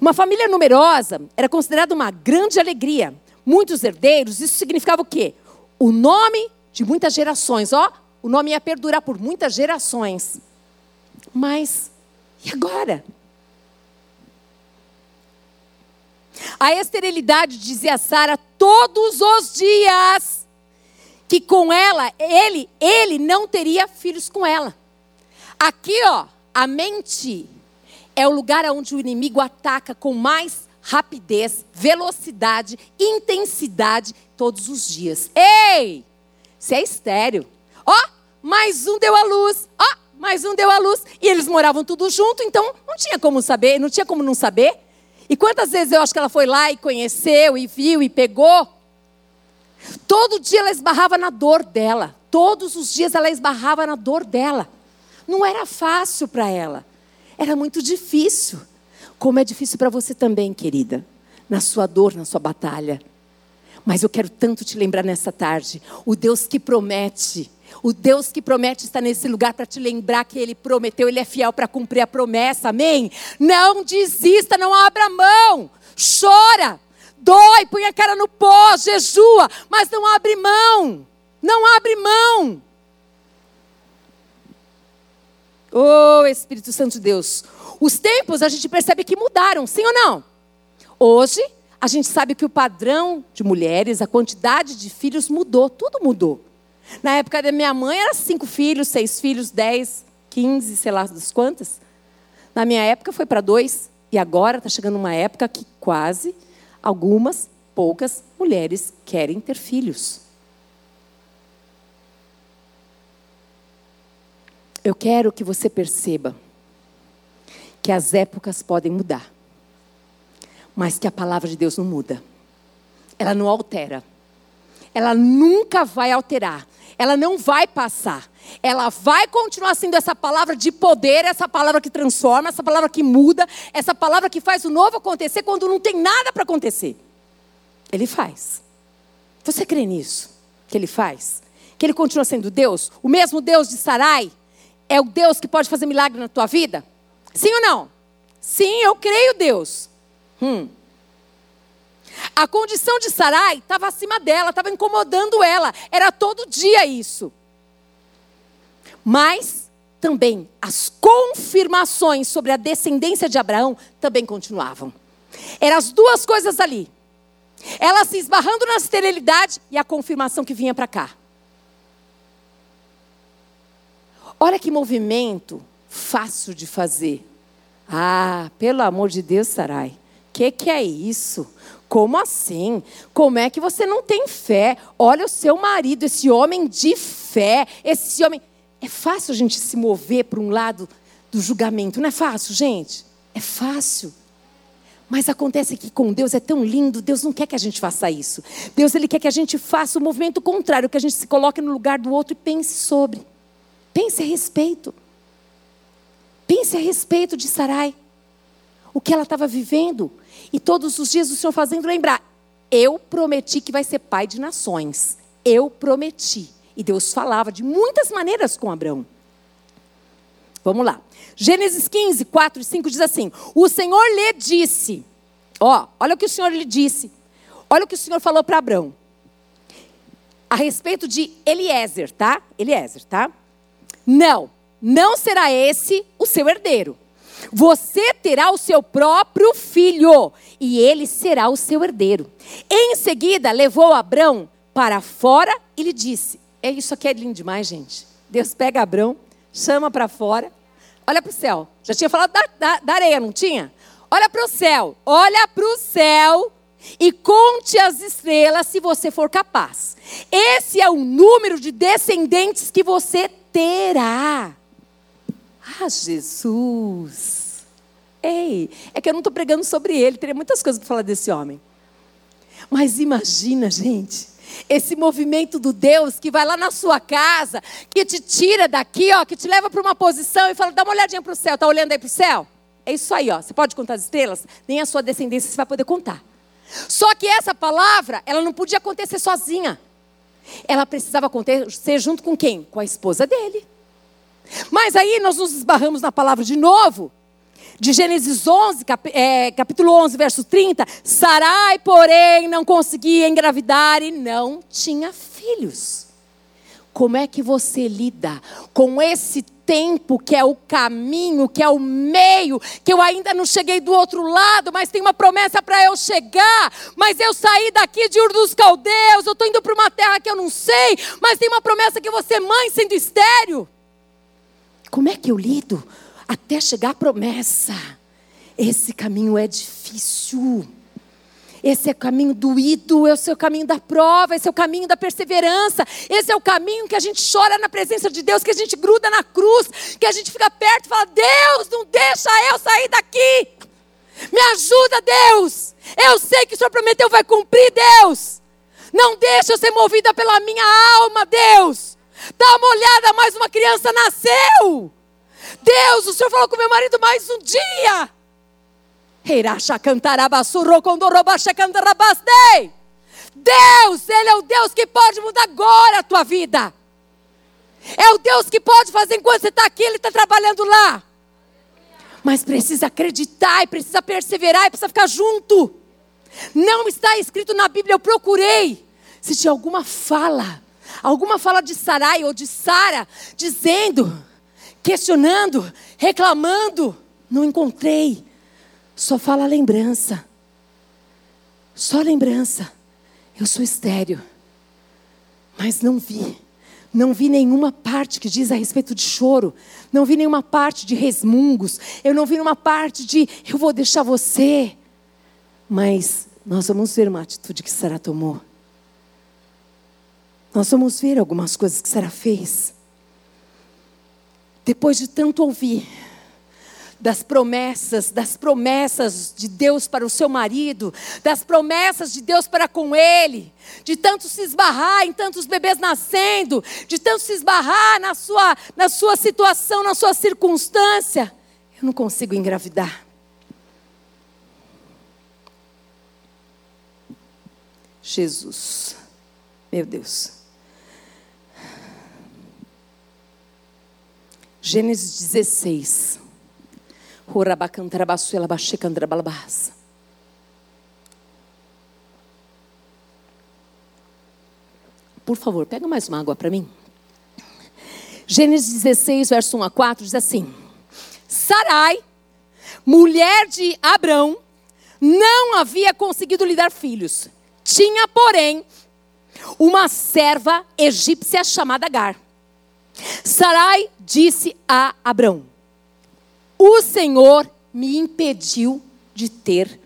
Uma família numerosa era considerada uma grande alegria. Muitos herdeiros, isso significava o quê? O nome de muitas gerações, ó, o nome ia perdurar por muitas gerações. Mas, e agora? A esterilidade, dizia Sara, todos os dias, que com ela, ele, ele não teria filhos com ela. Aqui, ó, a mente é o lugar onde o inimigo ataca com mais rapidez, velocidade, intensidade todos os dias. Ei! Você é estéreo. Ó, oh, mais um deu a luz. Ó, oh, mais um deu a luz. E eles moravam tudo junto, então não tinha como saber, não tinha como não saber. E quantas vezes eu acho que ela foi lá e conheceu, e viu, e pegou? Todo dia ela esbarrava na dor dela. Todos os dias ela esbarrava na dor dela. Não era fácil para ela. Era muito difícil. Como é difícil para você também, querida, na sua dor, na sua batalha. Mas eu quero tanto te lembrar nessa tarde, o Deus que promete, o Deus que promete está nesse lugar para te lembrar que Ele prometeu, Ele é fiel para cumprir a promessa, amém? Não desista, não abra mão, chora, dói, põe a cara no pó, jejua, mas não abre mão, não abre mão. Oh, Espírito Santo de Deus. Os tempos a gente percebe que mudaram, sim ou não? Hoje, a gente sabe que o padrão de mulheres, a quantidade de filhos mudou, tudo mudou. Na época da minha mãe era cinco filhos, seis filhos, dez, quinze, sei lá das quantas. Na minha época foi para dois. E agora está chegando uma época que quase algumas, poucas mulheres querem ter filhos. Eu quero que você perceba que as épocas podem mudar, mas que a palavra de Deus não muda. Ela não altera. Ela nunca vai alterar. Ela não vai passar. Ela vai continuar sendo essa palavra de poder, essa palavra que transforma, essa palavra que muda, essa palavra que faz o novo acontecer quando não tem nada para acontecer. Ele faz. Você crê nisso? Que ele faz? Que ele continua sendo Deus? O mesmo Deus de Sarai é o Deus que pode fazer milagre na tua vida? Sim ou não? Sim, eu creio, Deus. Hum. A condição de Sarai estava acima dela, estava incomodando ela. Era todo dia isso. Mas também as confirmações sobre a descendência de Abraão também continuavam. Eram as duas coisas ali. Ela se esbarrando na esterilidade e a confirmação que vinha para cá. Olha que movimento fácil de fazer. Ah, pelo amor de Deus, Sarai. Que que é isso? Como assim? Como é que você não tem fé? Olha o seu marido, esse homem de fé, esse homem. É fácil a gente se mover para um lado do julgamento, não é fácil, gente? É fácil. Mas acontece que com Deus é tão lindo, Deus não quer que a gente faça isso. Deus ele quer que a gente faça o movimento contrário, que a gente se coloque no lugar do outro e pense sobre. Pense a respeito. Pense a respeito de Sarai. O que ela estava vivendo. E todos os dias o Senhor fazendo lembrar: eu prometi que vai ser pai de nações. Eu prometi. E Deus falava de muitas maneiras com Abraão. Vamos lá. Gênesis 15, 4 e 5 diz assim: O Senhor lhe disse, ó, olha o que o Senhor lhe disse. Olha o que o Senhor falou para Abraão. A respeito de Eliezer, tá? Eliezer, tá? Não, não será esse o seu herdeiro. Você terá o seu próprio filho, e ele será o seu herdeiro. Em seguida, levou Abraão para fora e lhe disse: é isso aqui é lindo demais, gente. Deus pega Abrão, chama para fora, olha para o céu. Já tinha falado da, da, da areia, não tinha? Olha para o céu, olha para o céu e conte as estrelas se você for capaz. Esse é o número de descendentes que você terá. Ah, Jesus! Ei, é que eu não estou pregando sobre ele, teria muitas coisas para falar desse homem. Mas imagina, gente, esse movimento do Deus que vai lá na sua casa, que te tira daqui, ó, que te leva para uma posição e fala: dá uma olhadinha para o céu, tá olhando aí para o céu? É isso aí, ó. Você pode contar as estrelas? Nem a sua descendência você vai poder contar. Só que essa palavra, ela não podia acontecer sozinha. Ela precisava acontecer junto com quem? Com a esposa dele. Mas aí nós nos esbarramos na palavra de novo, de Gênesis 11, cap, é, capítulo 11, verso 30, Sarai, porém, não conseguia engravidar e não tinha filhos. Como é que você lida com esse tempo que é o caminho, que é o meio, que eu ainda não cheguei do outro lado, mas tem uma promessa para eu chegar, mas eu saí daqui de Ur dos Caldeus, eu estou indo para uma terra que eu não sei, mas tem uma promessa que você mãe sendo estéreo. Como é que eu lido até chegar à promessa. Esse caminho é difícil. Esse é o caminho doído, é o caminho da prova, esse é o caminho da perseverança, esse é o caminho que a gente chora na presença de Deus, que a gente gruda na cruz, que a gente fica perto e fala: Deus, não deixa eu sair daqui. Me ajuda, Deus. Eu sei que o Senhor prometeu vai cumprir, Deus. Não deixa eu ser movida pela minha alma, Deus. Dá uma olhada, mais uma criança nasceu. Deus, o Senhor falou com meu marido mais um dia. Deus, Ele é o Deus que pode mudar agora a tua vida. É o Deus que pode fazer enquanto você está aqui, Ele está trabalhando lá. Mas precisa acreditar, e precisa perseverar, e precisa ficar junto. Não está escrito na Bíblia, eu procurei. Se tinha alguma fala, alguma fala de Sarai ou de Sara, dizendo questionando, reclamando. Não encontrei. Só fala lembrança. Só lembrança. Eu sou estéreo. Mas não vi. Não vi nenhuma parte que diz a respeito de choro. Não vi nenhuma parte de resmungos. Eu não vi nenhuma parte de eu vou deixar você. Mas nós vamos ver uma atitude que Sara tomou. Nós vamos ver algumas coisas que Sara fez. Depois de tanto ouvir das promessas, das promessas de Deus para o seu marido, das promessas de Deus para com ele, de tanto se esbarrar em tantos bebês nascendo, de tanto se esbarrar na sua, na sua situação, na sua circunstância, eu não consigo engravidar. Jesus. Meu Deus. Gênesis 16. Por favor, pega mais uma água para mim. Gênesis 16, verso 1 a 4 diz assim: Sarai, mulher de Abrão, não havia conseguido lhe dar filhos. Tinha, porém, uma serva egípcia chamada Agar. Sarai disse a Abrão: O Senhor me impediu de ter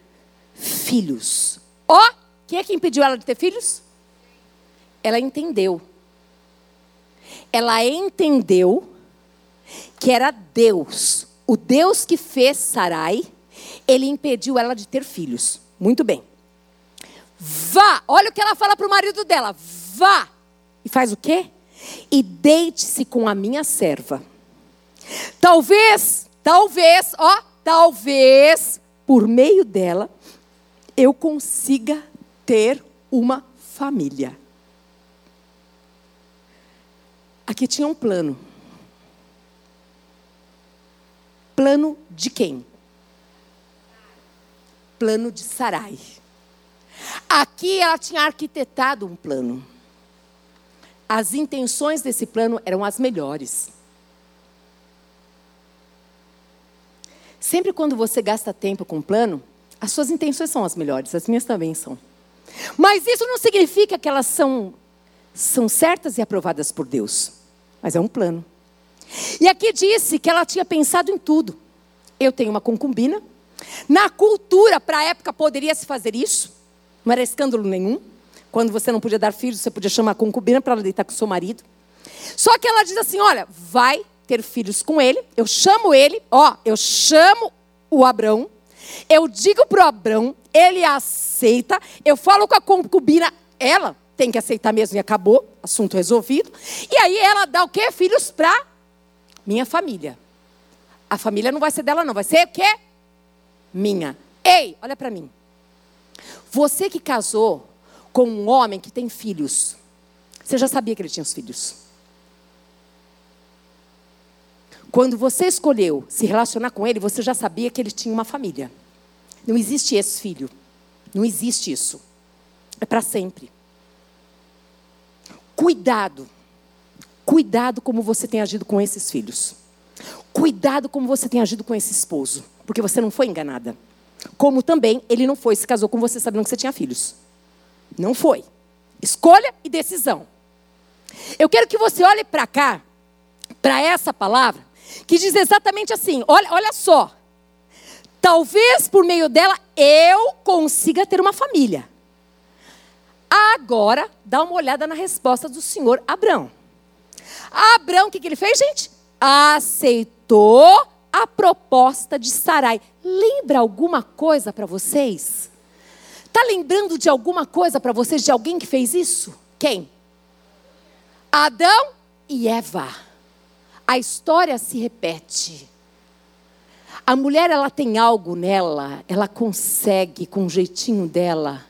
filhos. Ó, oh, quem é que impediu ela de ter filhos? Ela entendeu. Ela entendeu que era Deus, o Deus que fez Sarai, ele impediu ela de ter filhos. Muito bem. Vá, olha o que ela fala para o marido dela: vá. E faz o quê? E deite-se com a minha serva. Talvez, talvez, ó, talvez, por meio dela, eu consiga ter uma família. Aqui tinha um plano. Plano de quem? Plano de Sarai. Aqui ela tinha arquitetado um plano. As intenções desse plano eram as melhores. Sempre quando você gasta tempo com um plano, as suas intenções são as melhores, as minhas também são. Mas isso não significa que elas são, são certas e aprovadas por Deus. Mas é um plano. E aqui disse que ela tinha pensado em tudo. Eu tenho uma concubina. Na cultura, para a época, poderia se fazer isso. Não era escândalo nenhum. Quando você não podia dar filhos, você podia chamar a concubina para ela deitar com o seu marido. Só que ela diz assim: olha, vai ter filhos com ele. Eu chamo ele, ó, eu chamo o Abrão. Eu digo para o Abrão, ele aceita. Eu falo com a concubina, ela tem que aceitar mesmo e acabou, assunto resolvido. E aí ela dá o quê? Filhos para minha família. A família não vai ser dela, não, vai ser o quê? Minha. Ei, olha para mim. Você que casou com um homem que tem filhos, você já sabia que ele tinha os filhos. Quando você escolheu se relacionar com ele, você já sabia que ele tinha uma família. Não existe esse filho. Não existe isso. É para sempre. Cuidado. Cuidado como você tem agido com esses filhos. Cuidado como você tem agido com esse esposo. Porque você não foi enganada. Como também ele não foi, se casou com você sabendo que você tinha filhos. Não foi. Escolha e decisão. Eu quero que você olhe para cá, para essa palavra, que diz exatamente assim: olha, olha só. Talvez por meio dela eu consiga ter uma família. Agora, dá uma olhada na resposta do senhor Abraão. Abraão, o que, que ele fez, gente? Aceitou a proposta de Sarai. Lembra alguma coisa para vocês? Está lembrando de alguma coisa para vocês, de alguém que fez isso? Quem? Adão e Eva. A história se repete. A mulher, ela tem algo nela, ela consegue, com o jeitinho dela,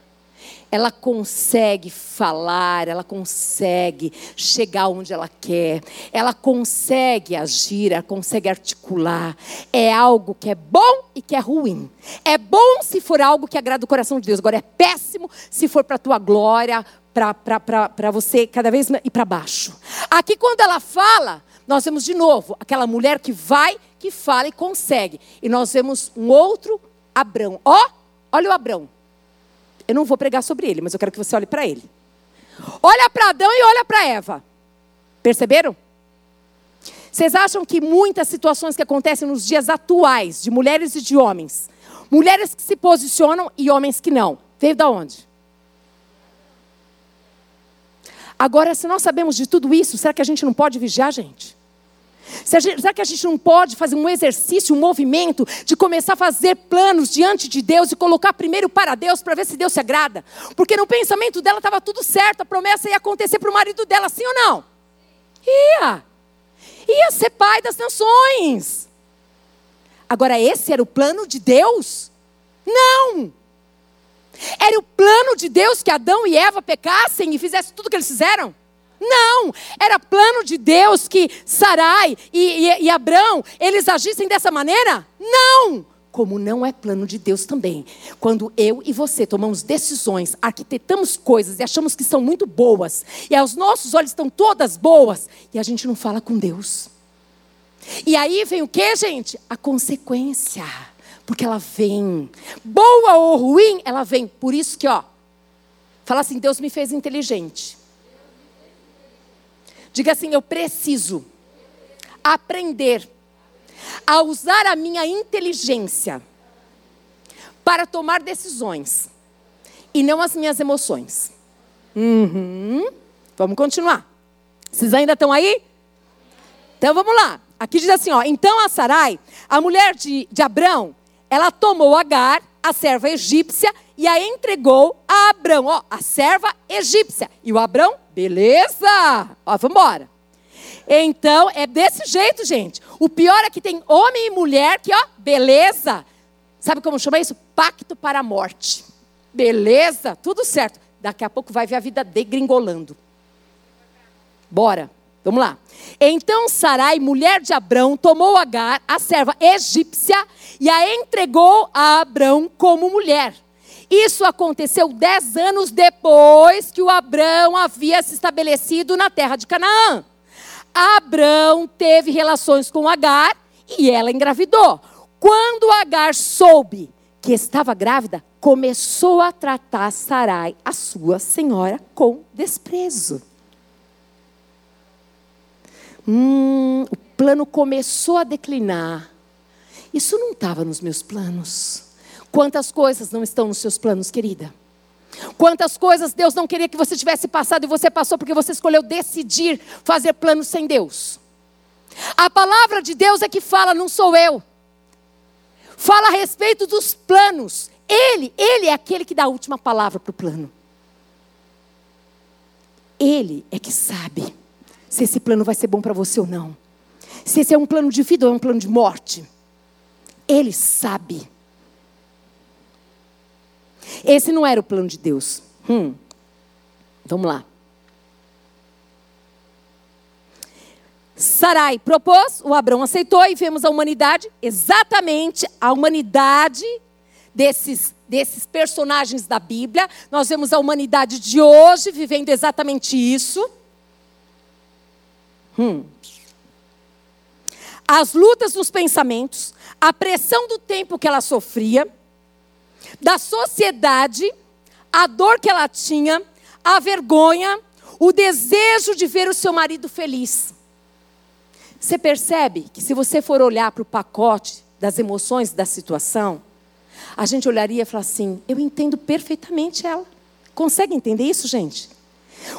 ela consegue falar, ela consegue chegar onde ela quer, ela consegue agir, ela consegue articular. É algo que é bom e que é ruim. É bom se for algo que agrada o coração de Deus, agora é péssimo se for para a tua glória, para você cada vez ir para baixo. Aqui, quando ela fala, nós vemos de novo aquela mulher que vai, que fala e consegue. E nós vemos um outro Abrão. Ó, oh, olha o Abrão. Eu não vou pregar sobre ele, mas eu quero que você olhe para ele. Olha para Adão e olha para Eva. Perceberam? Vocês acham que muitas situações que acontecem nos dias atuais, de mulheres e de homens, mulheres que se posicionam e homens que não, veio da onde? Agora, se nós sabemos de tudo isso, será que a gente não pode vigiar, gente? Será que a gente não pode fazer um exercício, um movimento de começar a fazer planos diante de Deus e colocar primeiro para Deus para ver se Deus se agrada? Porque no pensamento dela estava tudo certo, a promessa ia acontecer para o marido dela, sim ou não? Ia. Ia ser pai das nações. Agora, esse era o plano de Deus? Não. Era o plano de Deus que Adão e Eva pecassem e fizessem tudo o que eles fizeram? Não, era plano de Deus que Sarai e, e, e Abrão, eles agissem dessa maneira? Não! Como não é plano de Deus também. Quando eu e você tomamos decisões, arquitetamos coisas e achamos que são muito boas, e aos nossos olhos estão todas boas, e a gente não fala com Deus. E aí vem o que, gente? A consequência. Porque ela vem. Boa ou ruim, ela vem. Por isso que, ó, fala assim: Deus me fez inteligente. Diga assim: eu preciso aprender a usar a minha inteligência para tomar decisões e não as minhas emoções. Uhum. Vamos continuar. Vocês ainda estão aí? Então vamos lá. Aqui diz assim: ó, então a Sarai, a mulher de, de Abrão, ela tomou Agar, a serva egípcia, e a entregou a Abrão, ó, a serva egípcia. E o Abrão Beleza? Ó, vamos. Então, é desse jeito, gente. O pior é que tem homem e mulher que, ó, beleza. Sabe como chama isso? Pacto para a morte. Beleza, tudo certo. Daqui a pouco vai ver a vida degringolando. Bora, vamos lá. Então Sarai, mulher de Abrão, tomou Agar, a serva egípcia, e a entregou a Abrão como mulher. Isso aconteceu dez anos depois que o Abrão havia se estabelecido na terra de Canaã. Abrão teve relações com Agar e ela engravidou. Quando Agar soube que estava grávida, começou a tratar Sarai, a sua senhora, com desprezo. Hum, o plano começou a declinar. Isso não estava nos meus planos. Quantas coisas não estão nos seus planos, querida? Quantas coisas Deus não queria que você tivesse passado e você passou porque você escolheu decidir fazer planos sem Deus? A palavra de Deus é que fala, não sou eu. Fala a respeito dos planos. Ele, ele é aquele que dá a última palavra para o plano. Ele é que sabe se esse plano vai ser bom para você ou não. Se esse é um plano de vida ou é um plano de morte. Ele sabe. Esse não era o plano de Deus. Hum. Vamos lá. Sarai propôs, o Abraão aceitou e vemos a humanidade, exatamente a humanidade desses, desses personagens da Bíblia. Nós vemos a humanidade de hoje vivendo exatamente isso. Hum. As lutas nos pensamentos, a pressão do tempo que ela sofria da sociedade, a dor que ela tinha, a vergonha, o desejo de ver o seu marido feliz. Você percebe que se você for olhar para o pacote das emoções da situação, a gente olharia e falaria assim: eu entendo perfeitamente ela. Consegue entender isso, gente?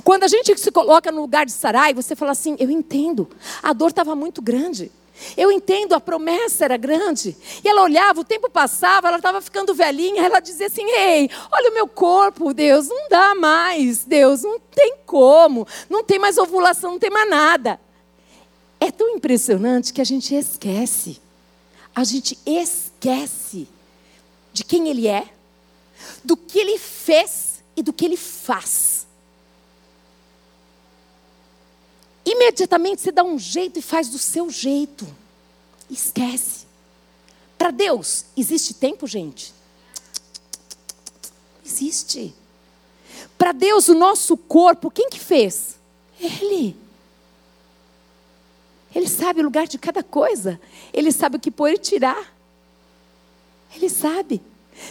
Quando a gente se coloca no lugar de Sarai, você fala assim: eu entendo. A dor estava muito grande. Eu entendo, a promessa era grande. E ela olhava, o tempo passava, ela estava ficando velhinha, ela dizia assim: Ei, olha o meu corpo, Deus, não dá mais, Deus, não tem como, não tem mais ovulação, não tem mais nada. É tão impressionante que a gente esquece. A gente esquece de quem Ele é, do que Ele fez e do que Ele faz. Imediatamente você dá um jeito e faz do seu jeito. Esquece. Para Deus, existe tempo, gente? Existe. Para Deus, o nosso corpo, quem que fez? Ele. Ele sabe o lugar de cada coisa. Ele sabe o que pôr e tirar. Ele sabe.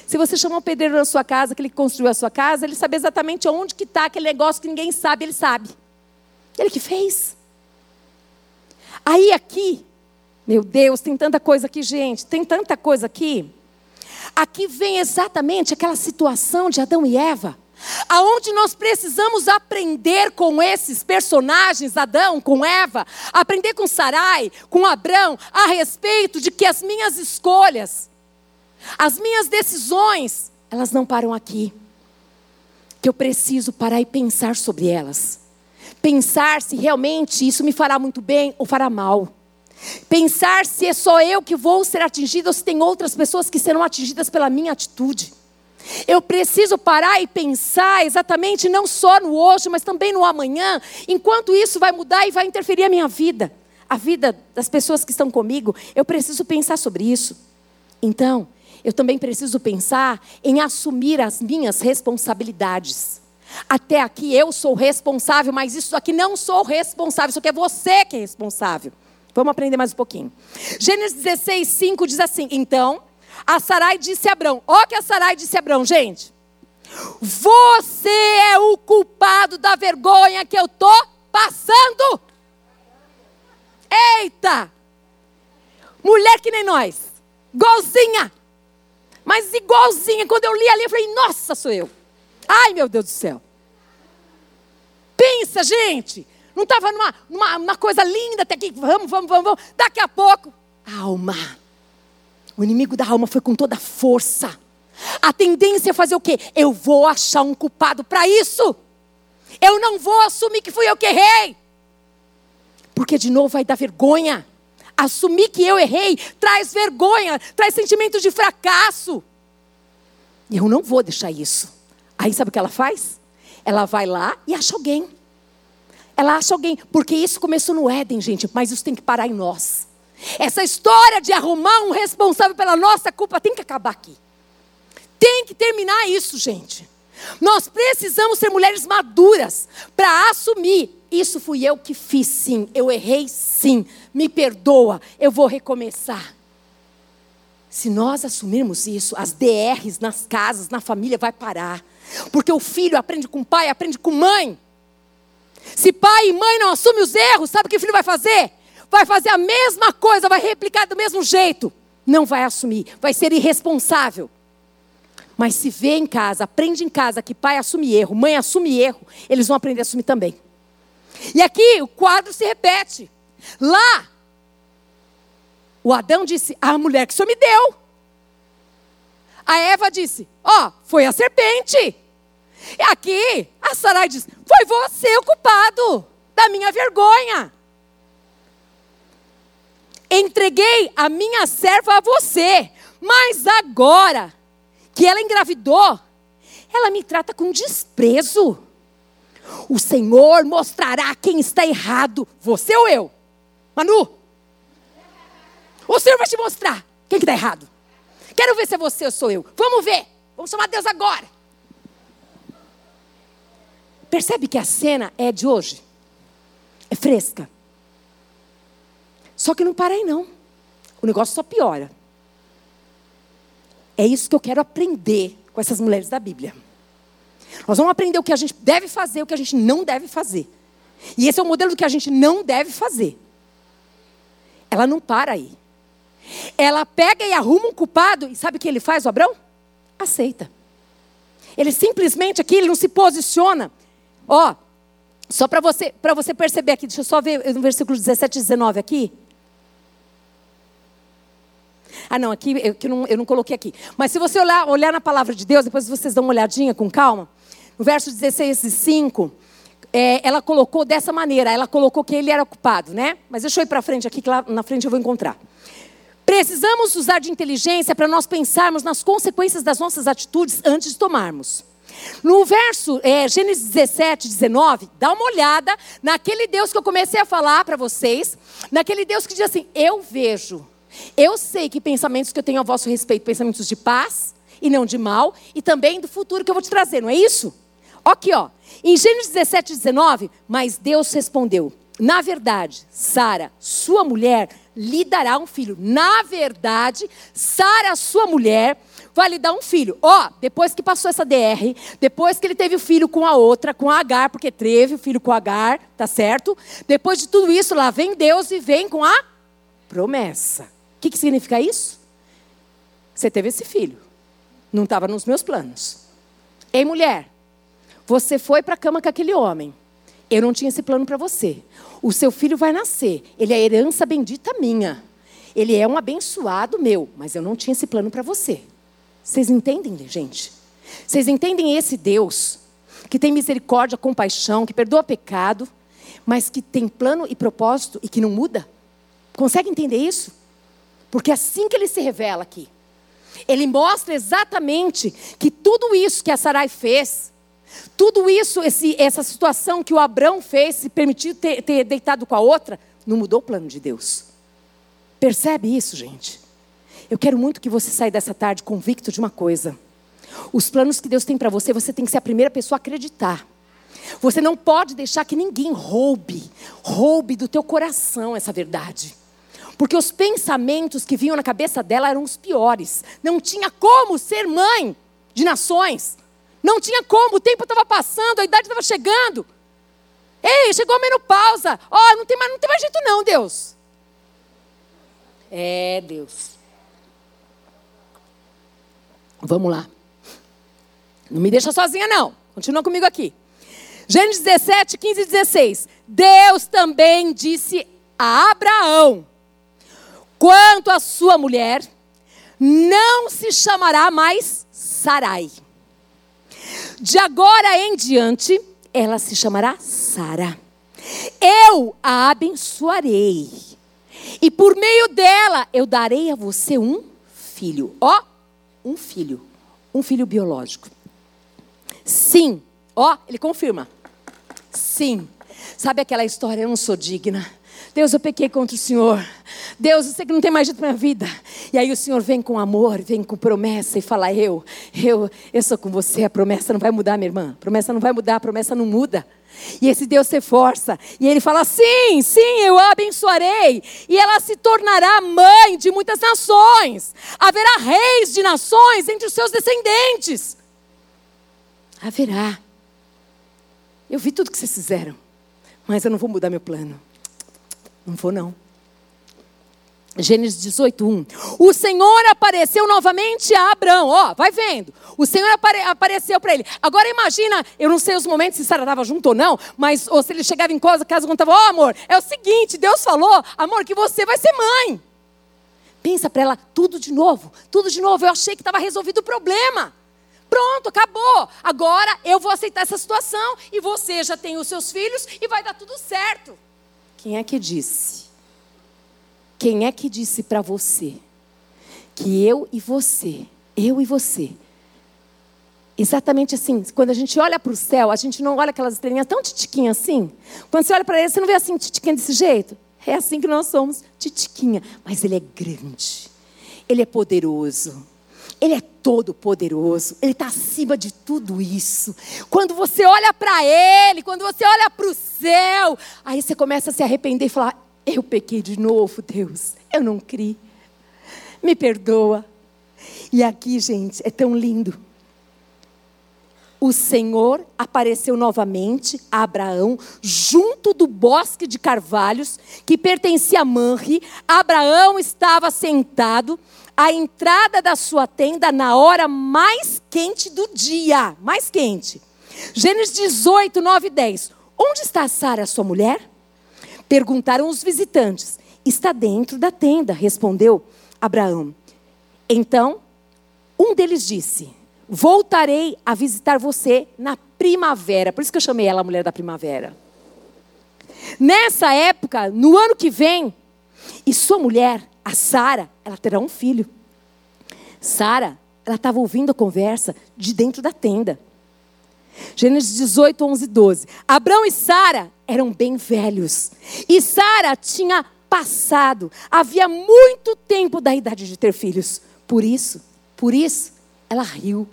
Se você chamar um pedreiro na sua casa, que ele construiu a sua casa, ele sabe exatamente onde que está aquele negócio que ninguém sabe, ele sabe. Ele que fez. Aí aqui, meu Deus, tem tanta coisa aqui, gente, tem tanta coisa aqui. Aqui vem exatamente aquela situação de Adão e Eva, aonde nós precisamos aprender com esses personagens, Adão com Eva, aprender com Sarai, com Abrão, a respeito de que as minhas escolhas, as minhas decisões, elas não param aqui. Que eu preciso parar e pensar sobre elas pensar se realmente isso me fará muito bem ou fará mal. Pensar se é só eu que vou ser atingido ou se tem outras pessoas que serão atingidas pela minha atitude. Eu preciso parar e pensar exatamente não só no hoje, mas também no amanhã, enquanto isso vai mudar e vai interferir a minha vida, a vida das pessoas que estão comigo. Eu preciso pensar sobre isso. Então, eu também preciso pensar em assumir as minhas responsabilidades. Até aqui eu sou responsável, mas isso aqui não sou responsável, isso aqui é você que é responsável. Vamos aprender mais um pouquinho. Gênesis 16, 5 diz assim: Então, a Sarai disse a Abrão: Ó, que a Sarai disse a Abrão, gente. Você é o culpado da vergonha que eu estou passando. Eita! Mulher que nem nós, igualzinha. Mas igualzinha, quando eu li ali, eu falei: Nossa, sou eu. Ai, meu Deus do céu. Pensa, gente. Não estava numa, numa uma coisa linda até aqui. Vamos, vamos, vamos, vamos. Daqui a pouco, alma. O inimigo da alma foi com toda a força. A tendência é fazer o quê? Eu vou achar um culpado para isso. Eu não vou assumir que fui eu que errei. Porque de novo vai dar vergonha. Assumir que eu errei traz vergonha, traz sentimento de fracasso. Eu não vou deixar isso. Aí sabe o que ela faz? Ela vai lá e acha alguém. Ela acha alguém, porque isso começou no Éden, gente, mas isso tem que parar em nós. Essa história de arrumar um responsável pela nossa culpa tem que acabar aqui. Tem que terminar isso, gente. Nós precisamos ser mulheres maduras para assumir. Isso fui eu que fiz, sim. Eu errei, sim. Me perdoa. Eu vou recomeçar. Se nós assumirmos isso, as DRs nas casas, na família, vai parar. Porque o filho aprende com o pai, aprende com mãe. Se pai e mãe não assumem os erros, sabe o que o filho vai fazer? Vai fazer a mesma coisa, vai replicar do mesmo jeito. Não vai assumir, vai ser irresponsável. Mas se vê em casa, aprende em casa que pai assume erro, mãe assume erro, eles vão aprender a assumir também. E aqui o quadro se repete. Lá, o Adão disse: A mulher que o senhor me deu. A Eva disse: Ó, oh, foi a serpente. E aqui, a Sarai diz: Foi você o culpado da minha vergonha. Entreguei a minha serva a você, mas agora que ela engravidou, ela me trata com desprezo. O Senhor mostrará quem está errado, você ou eu? Manu? O Senhor vai te mostrar quem está errado. Quero ver se é você ou sou eu. Vamos ver. Vamos chamar Deus agora. Percebe que a cena é de hoje? É fresca. Só que não para aí não. O negócio só piora. É isso que eu quero aprender com essas mulheres da Bíblia. Nós vamos aprender o que a gente deve fazer, o que a gente não deve fazer. E esse é o modelo do que a gente não deve fazer. Ela não para aí. Ela pega e arruma um culpado, e sabe o que ele faz, o Abrão? Aceita. Ele simplesmente aqui, ele não se posiciona. Ó, só para você, você perceber aqui, deixa eu só ver no versículo 17 e 19 aqui. Ah, não, aqui eu, eu, não, eu não coloquei aqui. Mas se você olhar, olhar na palavra de Deus, depois vocês dão uma olhadinha com calma. No verso 16 e 5, é, ela colocou dessa maneira. Ela colocou que ele era culpado, né? Mas deixa eu ir para frente aqui, que lá na frente eu vou encontrar. Precisamos usar de inteligência para nós pensarmos nas consequências das nossas atitudes antes de tomarmos. No verso é, Gênesis 17, 19, dá uma olhada naquele Deus que eu comecei a falar para vocês, naquele Deus que diz assim: Eu vejo, eu sei que pensamentos que eu tenho a vosso respeito, pensamentos de paz e não de mal, e também do futuro que eu vou te trazer, não é isso? Aqui, ó, em Gênesis 17, 19, mas Deus respondeu: Na verdade, Sara, sua mulher, lhe dará um filho. Na verdade, Sara, sua mulher, vai lhe dar um filho. Ó, oh, depois que passou essa DR, depois que ele teve o filho com a outra, com a Agar, porque teve o filho com a Agar, tá certo? Depois de tudo isso, lá vem Deus e vem com a promessa. O que, que significa isso? Você teve esse filho. Não estava nos meus planos. Ei, mulher, você foi para a cama com aquele homem. Eu não tinha esse plano para você. O seu filho vai nascer. Ele é herança bendita minha. Ele é um abençoado meu, mas eu não tinha esse plano para você. Vocês entendem, gente? Vocês entendem esse Deus que tem misericórdia, compaixão, que perdoa pecado, mas que tem plano e propósito e que não muda? Consegue entender isso? Porque é assim que ele se revela aqui. Ele mostra exatamente que tudo isso que a Sarai fez, tudo isso, esse, essa situação que o Abraão fez, se permitiu ter, ter deitado com a outra, não mudou o plano de Deus. Percebe isso, gente? Eu quero muito que você saia dessa tarde convicto de uma coisa. Os planos que Deus tem para você, você tem que ser a primeira pessoa a acreditar. Você não pode deixar que ninguém roube, roube do teu coração essa verdade. Porque os pensamentos que vinham na cabeça dela eram os piores. Não tinha como ser mãe de nações. Não tinha como, o tempo estava passando, a idade estava chegando. Ei, chegou a menopausa. Oh, não tem mais, não tem mais jeito não, Deus. É, Deus. Vamos lá. Não me deixa sozinha, não. Continua comigo aqui. Gênesis 17, 15 e 16. Deus também disse a Abraão: quanto à sua mulher, não se chamará mais Sarai. De agora em diante, ela se chamará Sara. Eu a abençoarei. E por meio dela eu darei a você um filho. Ó, um filho. Um filho biológico. Sim. Ó, ele confirma. Sim. Sabe aquela história? Eu não sou digna. Deus, eu pequei contra o Senhor. Deus, eu sei que não tem mais jeito na minha vida. E aí o Senhor vem com amor, vem com promessa e fala: Eu, eu, eu sou com você. A promessa não vai mudar, minha irmã. A promessa não vai mudar, a promessa não muda. E esse Deus se força. E ele fala: Sim, sim, eu a abençoarei. E ela se tornará mãe de muitas nações. Haverá reis de nações entre os seus descendentes. Haverá. Eu vi tudo que vocês fizeram. Mas eu não vou mudar meu plano. Não vou, não. Gênesis 18, 1. O Senhor apareceu novamente a Abraão. Ó, vai vendo. O Senhor apare apareceu para ele. Agora imagina, eu não sei os momentos se Sara estava junto ou não, mas ou se ele chegava em casa, casa estava, ó amor, é o seguinte, Deus falou, amor, que você vai ser mãe. Pensa para ela, tudo de novo, tudo de novo. Eu achei que estava resolvido o problema. Pronto, acabou. Agora eu vou aceitar essa situação e você já tem os seus filhos e vai dar tudo certo. Quem é que disse? Quem é que disse para você que eu e você, eu e você, exatamente assim, quando a gente olha para o céu, a gente não olha aquelas estrelinhas tão titiquinhas assim? Quando você olha para ele, você não vê assim, titiquinha desse jeito? É assim que nós somos, titiquinha. Mas ele é grande, ele é poderoso. Ele é todo poderoso, Ele está acima de tudo isso. Quando você olha para Ele, quando você olha para o céu, aí você começa a se arrepender e falar: Eu pequei de novo, Deus, eu não criei. Me perdoa. E aqui, gente, é tão lindo. O Senhor apareceu novamente a Abraão junto do bosque de carvalhos que pertencia a Manre. Abraão estava sentado a entrada da sua tenda na hora mais quente do dia. Mais quente. Gênesis 18, 9 e 10. Onde está Sara, sua mulher? Perguntaram os visitantes. Está dentro da tenda, respondeu Abraão. Então, um deles disse: Voltarei a visitar você na primavera. Por isso que eu chamei ela a mulher da primavera. Nessa época, no ano que vem, e sua mulher a Sara, ela terá um filho. Sara, ela estava ouvindo a conversa de dentro da tenda. Gênesis 18, 11 e 12. Abraão e Sara eram bem velhos. E Sara tinha passado, havia muito tempo da idade de ter filhos. Por isso, por isso, ela riu.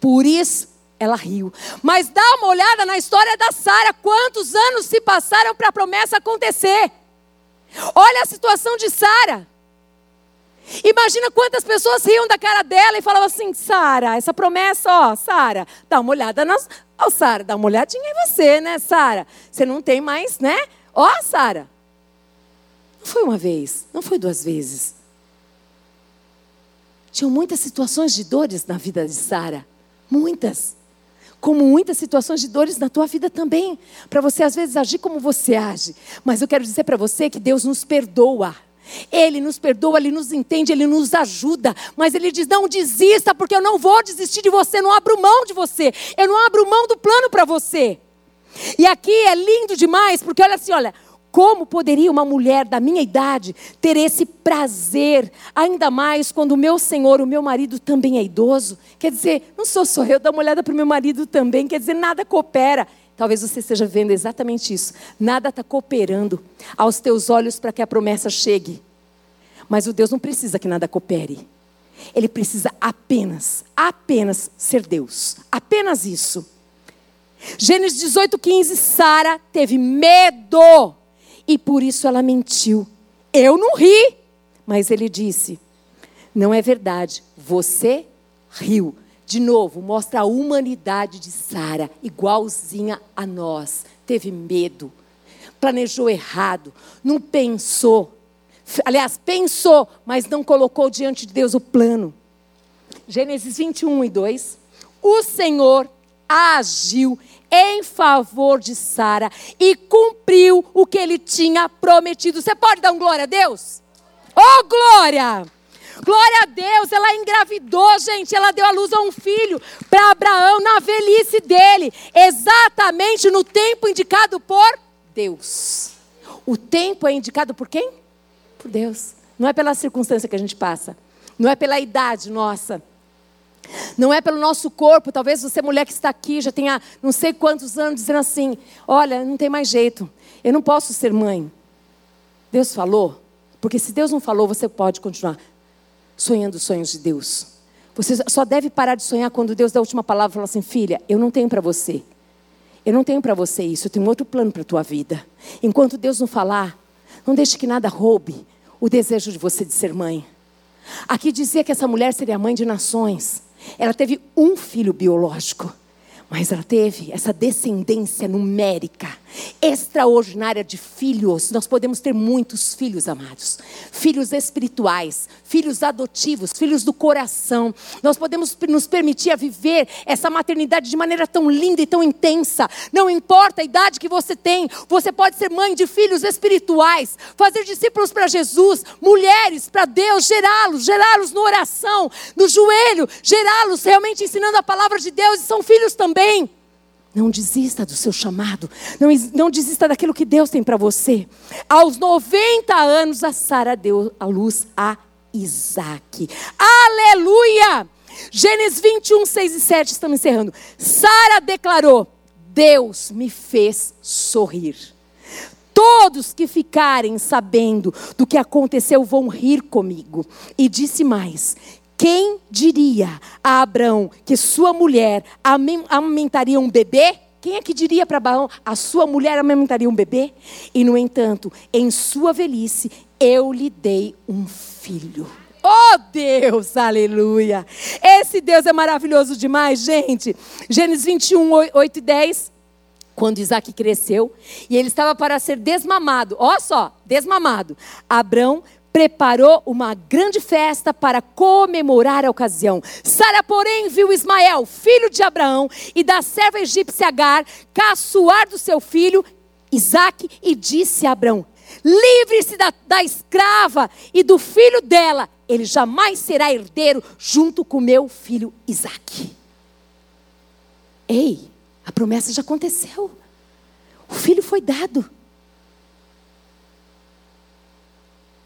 Por isso, ela riu. Mas dá uma olhada na história da Sara. Quantos anos se passaram para a promessa acontecer? Olha a situação de Sara. Imagina quantas pessoas riam da cara dela e falavam assim: Sara, essa promessa, ó, Sara, dá uma olhada nas. Ó, Sara, dá uma olhadinha em você, né, Sara? Você não tem mais, né? Ó, Sara. Não foi uma vez, não foi duas vezes. Tinham muitas situações de dores na vida de Sara. Muitas. Como muitas situações de dores na tua vida também. Para você, às vezes, agir como você age. Mas eu quero dizer para você que Deus nos perdoa. Ele nos perdoa, Ele nos entende, Ele nos ajuda. Mas Ele diz: não desista, porque eu não vou desistir de você, não abro mão de você, eu não abro mão do plano para você. E aqui é lindo demais, porque olha assim: olha, Como poderia uma mulher da minha idade ter esse prazer, ainda mais quando o meu senhor, o meu marido também é idoso? Quer dizer, não sou só eu, dá uma olhada para o meu marido também, quer dizer, nada coopera. Talvez você esteja vendo exatamente isso. Nada está cooperando aos teus olhos para que a promessa chegue. Mas o Deus não precisa que nada coopere. Ele precisa apenas, apenas ser Deus. Apenas isso. Gênesis 18, 15, Sara teve medo e por isso ela mentiu. Eu não ri, mas ele disse: Não é verdade, você riu. De novo, mostra a humanidade de Sara, igualzinha a nós. Teve medo, planejou errado, não pensou. Aliás, pensou, mas não colocou diante de Deus o plano. Gênesis 21 e 2. O Senhor agiu em favor de Sara e cumpriu o que ele tinha prometido. Você pode dar um glória a Deus? Oh, glória! Glória a Deus, ela engravidou, gente, ela deu à luz a um filho para Abraão na velhice dele, exatamente no tempo indicado por Deus. O tempo é indicado por quem? Por Deus. Não é pela circunstância que a gente passa, não é pela idade nossa, não é pelo nosso corpo. Talvez você, mulher que está aqui, já tenha não sei quantos anos dizendo assim: Olha, não tem mais jeito, eu não posso ser mãe. Deus falou, porque se Deus não falou, você pode continuar sonhando os sonhos de Deus. Você só deve parar de sonhar quando Deus dá a última palavra e fala assim: Filha, eu não tenho para você. Eu não tenho para você isso, eu tenho outro plano para a tua vida. Enquanto Deus não falar, não deixe que nada roube o desejo de você de ser mãe. Aqui dizia que essa mulher seria mãe de nações. Ela teve um filho biológico. Mas ela teve essa descendência numérica, extraordinária de filhos. Nós podemos ter muitos filhos, amados. Filhos espirituais, filhos adotivos, filhos do coração. Nós podemos nos permitir a viver essa maternidade de maneira tão linda e tão intensa. Não importa a idade que você tem, você pode ser mãe de filhos espirituais, fazer discípulos para Jesus, mulheres para Deus, gerá-los, gerá-los no oração, no joelho, gerá-los realmente ensinando a palavra de Deus e são filhos também. Não desista do seu chamado. Não, não desista daquilo que Deus tem para você. Aos 90 anos, a Sara deu a luz a Isaac. Aleluia! Gênesis 21, 6 e 7, estamos encerrando. Sara declarou: Deus me fez sorrir. Todos que ficarem sabendo do que aconteceu vão rir comigo. E disse mais: quem diria a Abraão que sua mulher amamentaria um bebê? Quem é que diria para Abraão, a sua mulher amamentaria um bebê? E no entanto, em sua velhice, eu lhe dei um filho. Oh Deus, aleluia! Esse Deus é maravilhoso demais, gente. Gênesis 21, 8 e 10. Quando Isaac cresceu e ele estava para ser desmamado, olha só, desmamado. Abraão preparou uma grande festa para comemorar a ocasião. Sara, porém, viu Ismael, filho de Abraão, e da serva egípcia Agar, caçoar do seu filho Isaque, e disse a Abraão: Livre-se da, da escrava e do filho dela, ele jamais será herdeiro junto com meu filho Isaque. Ei, a promessa já aconteceu. O filho foi dado.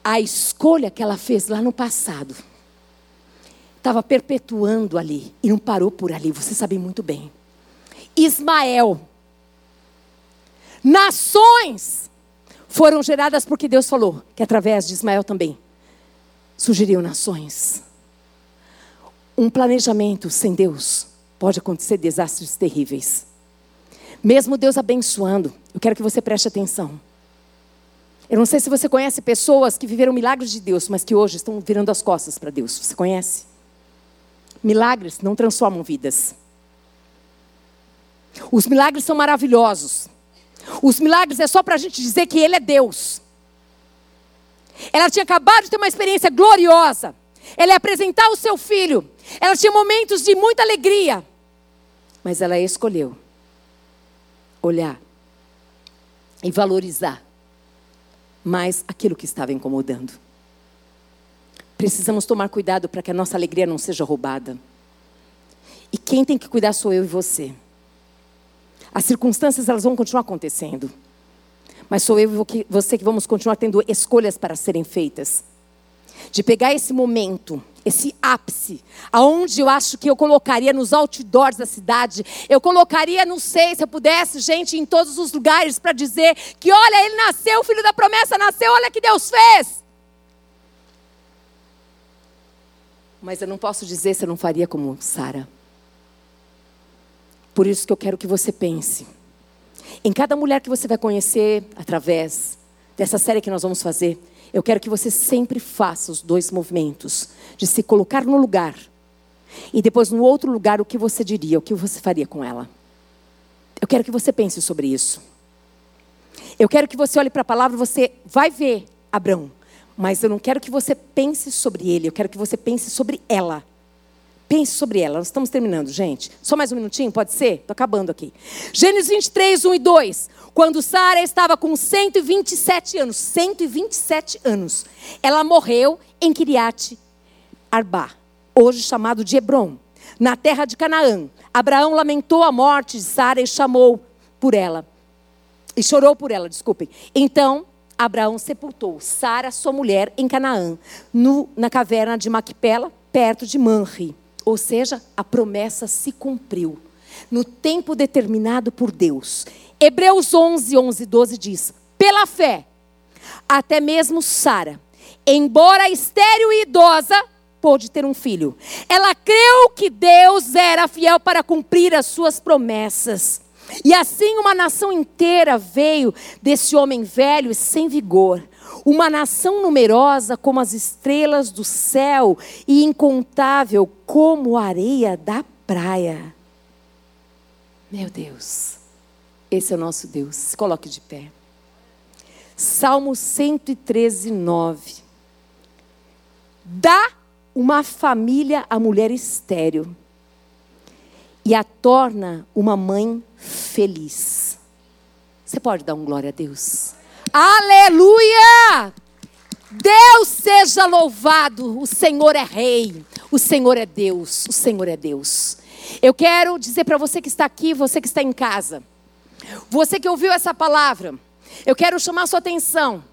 A escolha que ela fez lá no passado estava perpetuando ali e não parou por ali, você sabe muito bem. Ismael. Nações foram geradas porque Deus falou que através de Ismael também surgiriam nações. Um planejamento sem Deus pode acontecer desastres terríveis. Mesmo Deus abençoando, eu quero que você preste atenção. Eu não sei se você conhece pessoas que viveram milagres de Deus, mas que hoje estão virando as costas para Deus. Você conhece? Milagres não transformam vidas. Os milagres são maravilhosos. Os milagres é só para a gente dizer que Ele é Deus. Ela tinha acabado de ter uma experiência gloriosa. Ela ia apresentar o seu filho. Ela tinha momentos de muita alegria. Mas ela escolheu olhar e valorizar mais aquilo que estava incomodando. Precisamos tomar cuidado para que a nossa alegria não seja roubada. E quem tem que cuidar sou eu e você. As circunstâncias elas vão continuar acontecendo. Mas sou eu e você que vamos continuar tendo escolhas para serem feitas. De pegar esse momento, esse ápice, aonde eu acho que eu colocaria nos outdoors da cidade, eu colocaria, não sei, se eu pudesse, gente, em todos os lugares para dizer que olha, ele nasceu, o filho da promessa nasceu, olha que Deus fez. Mas eu não posso dizer se eu não faria como Sara. Por isso que eu quero que você pense em cada mulher que você vai conhecer através dessa série que nós vamos fazer, eu quero que você sempre faça os dois movimentos de se colocar no lugar e depois no outro lugar o que você diria, o que você faria com ela. Eu quero que você pense sobre isso. Eu quero que você olhe para a palavra, você vai ver Abraão, mas eu não quero que você pense sobre ele, eu quero que você pense sobre ela. Pense sobre ela. Nós estamos terminando, gente. Só mais um minutinho, pode ser? Estou acabando aqui. Gênesis 23, 1 e 2. Quando Sara estava com 127 anos, 127 anos, ela morreu em Kiriat Arba, hoje chamado de Hebron, na terra de Canaã. Abraão lamentou a morte de Sara e chamou por ela. E chorou por ela, desculpem. Então, Abraão sepultou Sara, sua mulher, em Canaã, no, na caverna de Macpela, perto de Manri. Ou seja, a promessa se cumpriu no tempo determinado por Deus. Hebreus 11, 11, 12 diz: pela fé, até mesmo Sara, embora estéril e idosa, pôde ter um filho. Ela creu que Deus era fiel para cumprir as suas promessas. E assim uma nação inteira veio desse homem velho e sem vigor uma nação numerosa como as estrelas do céu e incontável como a areia da praia. Meu Deus, esse é o nosso Deus. Se coloque de pé. Salmo 113, 9. Dá uma família à mulher estéril e a torna uma mãe feliz. Você pode dar um glória a Deus? Aleluia! Deus seja louvado. O Senhor é rei. O Senhor é Deus. O Senhor é Deus. Eu quero dizer para você que está aqui, você que está em casa, você que ouviu essa palavra, eu quero chamar sua atenção.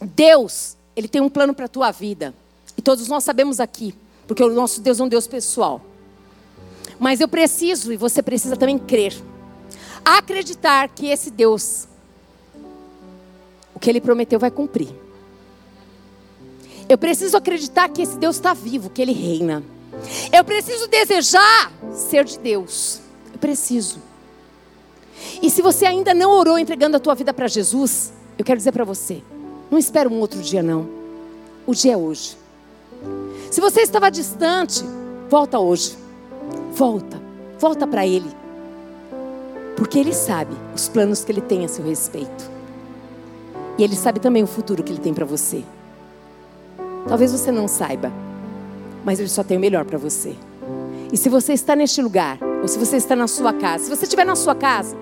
Deus, ele tem um plano para a tua vida. E todos nós sabemos aqui, porque o nosso Deus é um Deus pessoal. Mas eu preciso e você precisa também crer. Acreditar que esse Deus que ele prometeu vai cumprir. Eu preciso acreditar que esse Deus está vivo, que ele reina. Eu preciso desejar ser de Deus. Eu preciso. E se você ainda não orou entregando a tua vida para Jesus, eu quero dizer para você, não espere um outro dia não. O dia é hoje. Se você estava distante, volta hoje. Volta. Volta para ele. Porque ele sabe os planos que ele tem a seu respeito. E Ele sabe também o futuro que Ele tem para você. Talvez você não saiba, mas Ele só tem o melhor para você. E se você está neste lugar, ou se você está na sua casa, se você estiver na sua casa,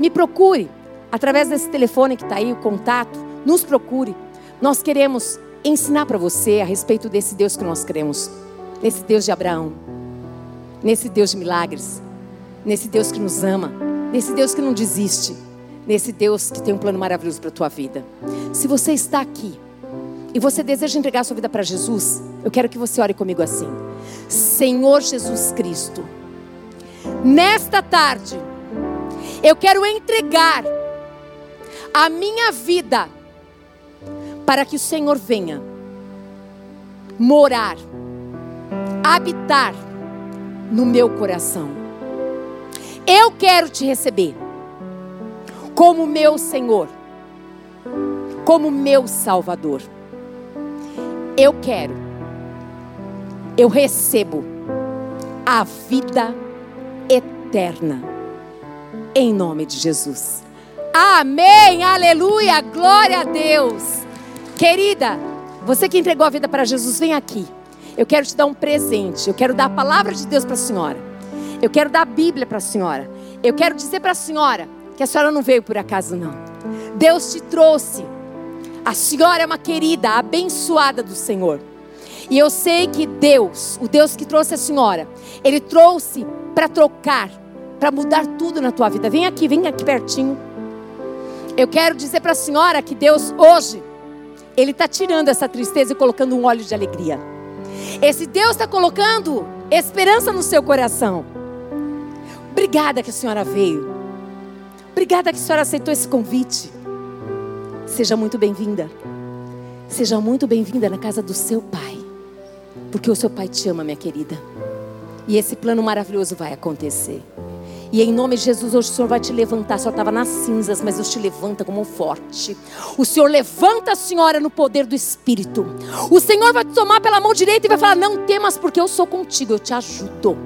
me procure através desse telefone que está aí, o contato, nos procure. Nós queremos ensinar para você a respeito desse Deus que nós cremos, nesse Deus de Abraão, nesse Deus de milagres, nesse Deus que nos ama, nesse Deus que não desiste nesse Deus que tem um plano maravilhoso para a tua vida. Se você está aqui e você deseja entregar a sua vida para Jesus, eu quero que você ore comigo assim: Senhor Jesus Cristo, nesta tarde, eu quero entregar a minha vida para que o Senhor venha morar, habitar no meu coração. Eu quero te receber como meu Senhor, como meu Salvador. Eu quero, eu recebo a vida eterna, em nome de Jesus. Amém, aleluia, glória a Deus. Querida, você que entregou a vida para Jesus, vem aqui. Eu quero te dar um presente. Eu quero dar a palavra de Deus para a senhora. Eu quero dar a Bíblia para a senhora. Eu quero dizer para a senhora que a senhora não veio por acaso, não. Deus te trouxe. A senhora é uma querida, abençoada do Senhor. E eu sei que Deus, o Deus que trouxe a senhora, Ele trouxe para trocar, para mudar tudo na tua vida. Vem aqui, vem aqui pertinho. Eu quero dizer para a senhora que Deus hoje, Ele está tirando essa tristeza e colocando um óleo de alegria. Esse Deus está colocando esperança no seu coração. Obrigada que a senhora veio. Obrigada que a senhora aceitou esse convite. Seja muito bem-vinda. Seja muito bem-vinda na casa do seu pai. Porque o seu pai te ama, minha querida. E esse plano maravilhoso vai acontecer. E em nome de Jesus, hoje o Senhor vai te levantar. Senhora estava nas cinzas, mas Deus te levanta como um forte. O Senhor levanta a senhora no poder do Espírito. O Senhor vai te tomar pela mão direita e vai falar: Não temas, porque eu sou contigo, eu te ajudo.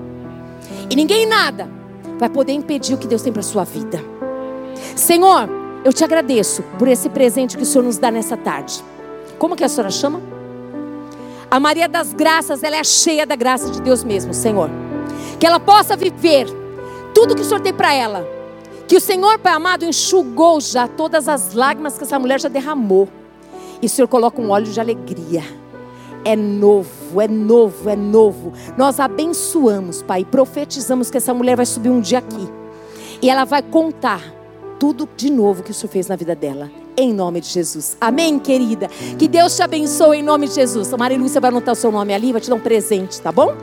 E ninguém nada vai poder impedir o que Deus tem para sua vida. Senhor, eu te agradeço por esse presente que o Senhor nos dá nessa tarde. Como que a senhora chama? A Maria das Graças, ela é cheia da graça de Deus mesmo, Senhor. Que ela possa viver tudo que o Senhor tem para ela. Que o Senhor, Pai amado, enxugou já todas as lágrimas que essa mulher já derramou. E o Senhor coloca um óleo de alegria. É novo, é novo, é novo. Nós abençoamos, Pai, profetizamos que essa mulher vai subir um dia aqui. E ela vai contar tudo de novo que o Senhor fez na vida dela. Em nome de Jesus. Amém, querida? Que Deus te abençoe em nome de Jesus. A Maria Lúcia vai anotar o seu nome ali, vai te dar um presente, tá bom?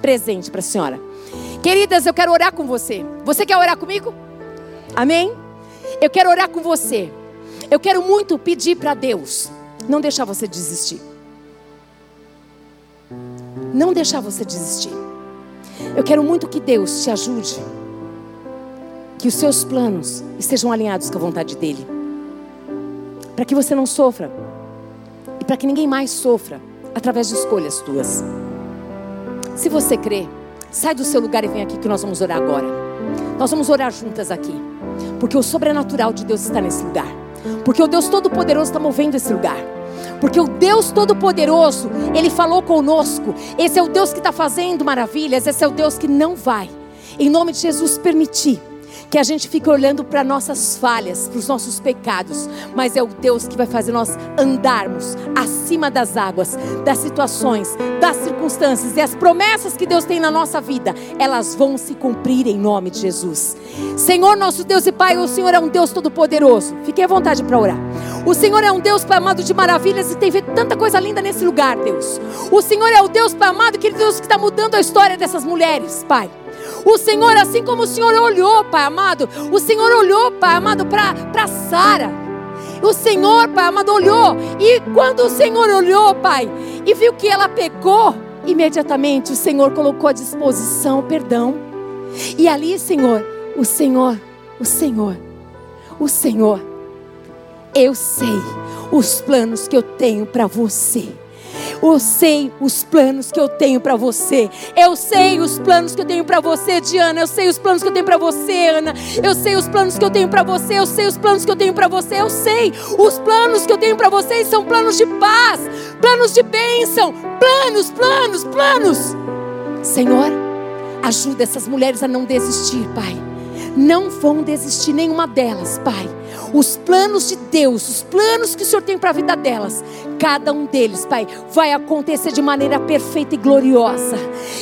Presente para a senhora. Queridas, eu quero orar com você. Você quer orar comigo? Amém? Eu quero orar com você. Eu quero muito pedir para Deus não deixar você desistir. Não deixar você desistir. Eu quero muito que Deus te ajude. Que os seus planos estejam alinhados com a vontade dEle. Para que você não sofra. E para que ninguém mais sofra através de escolhas tuas. Se você crê, Sai do seu lugar e vem aqui que nós vamos orar agora. Nós vamos orar juntas aqui. Porque o sobrenatural de Deus está nesse lugar. Porque o Deus Todo-Poderoso está movendo esse lugar. Porque o Deus Todo-Poderoso, Ele falou conosco. Esse é o Deus que está fazendo maravilhas. Esse é o Deus que não vai, em nome de Jesus, permitir que a gente fique olhando para nossas falhas, para os nossos pecados, mas é o Deus que vai fazer nós andarmos acima das águas, das situações, das circunstâncias e as promessas que Deus tem na nossa vida, elas vão se cumprir em nome de Jesus. Senhor, nosso Deus e Pai, o Senhor é um Deus todo-poderoso. Fique à vontade para orar. O Senhor é um Deus, Pai amado, de maravilhas e tem feito tanta coisa linda nesse lugar, Deus. O Senhor é o Deus, Pai amado, que Deus que está mudando a história dessas mulheres, Pai. O Senhor, assim como o Senhor olhou, Pai amado, o Senhor olhou, Pai amado, para Sara. O Senhor, Pai amado, olhou. E quando o Senhor olhou, Pai, e viu que ela pecou, imediatamente o Senhor colocou à disposição perdão. E ali, Senhor, o Senhor, o Senhor, o Senhor, eu sei os planos que eu tenho para você. Eu sei os planos que eu tenho para você. Eu sei os planos que eu tenho para você, Diana. Eu sei os planos que eu tenho para você, Ana. Eu sei os planos que eu tenho para você. Eu sei os planos que eu tenho para você. Eu sei os planos que eu tenho para vocês são planos de paz, planos de bênção, planos, planos, planos. Senhor, ajuda essas mulheres a não desistir, Pai. Não vão desistir nenhuma delas, Pai os planos de Deus, os planos que o Senhor tem para a vida delas, cada um deles, Pai, vai acontecer de maneira perfeita e gloriosa.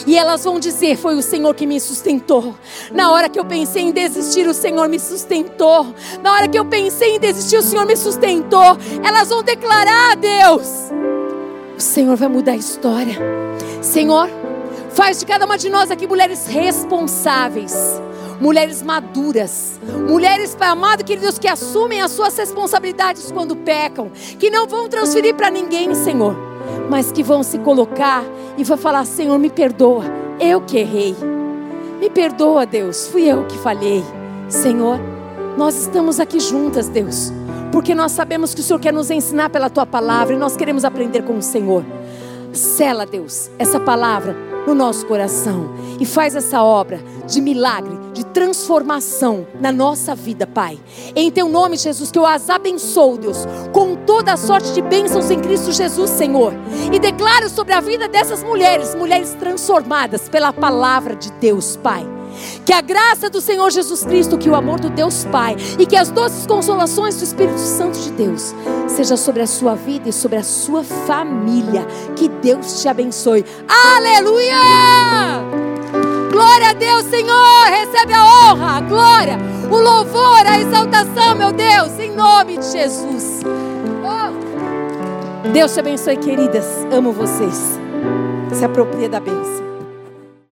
E elas vão dizer: Foi o Senhor que me sustentou. Na hora que eu pensei em desistir, o Senhor me sustentou. Na hora que eu pensei em desistir, o Senhor me sustentou. Elas vão declarar Deus: O Senhor vai mudar a história. Senhor, faz de cada uma de nós aqui mulheres responsáveis mulheres maduras, mulheres, Pai amado, queridos, que assumem as suas responsabilidades quando pecam, que não vão transferir para ninguém, Senhor, mas que vão se colocar e vão falar: Senhor, me perdoa, eu que errei, me perdoa, Deus, fui eu que falhei, Senhor, nós estamos aqui juntas, Deus, porque nós sabemos que o Senhor quer nos ensinar pela tua palavra e nós queremos aprender com o Senhor. Sela, Deus, essa palavra no nosso coração e faz essa obra de milagre, de transformação na nossa vida, Pai. Em teu nome, Jesus, que eu as abençoo, Deus, com toda a sorte de bênçãos em Cristo Jesus, Senhor. E declaro sobre a vida dessas mulheres, mulheres transformadas pela palavra de Deus, Pai. Que a graça do Senhor Jesus Cristo, que o amor do Deus Pai e que as doces consolações do Espírito Santo de Deus seja sobre a sua vida e sobre a sua família. Que Deus te abençoe. Aleluia! Glória a Deus, Senhor. Recebe a honra, a glória, o louvor, a exaltação meu Deus, em nome de Jesus. Oh. Deus te abençoe, queridas. Amo vocês. Se apropria da bênção.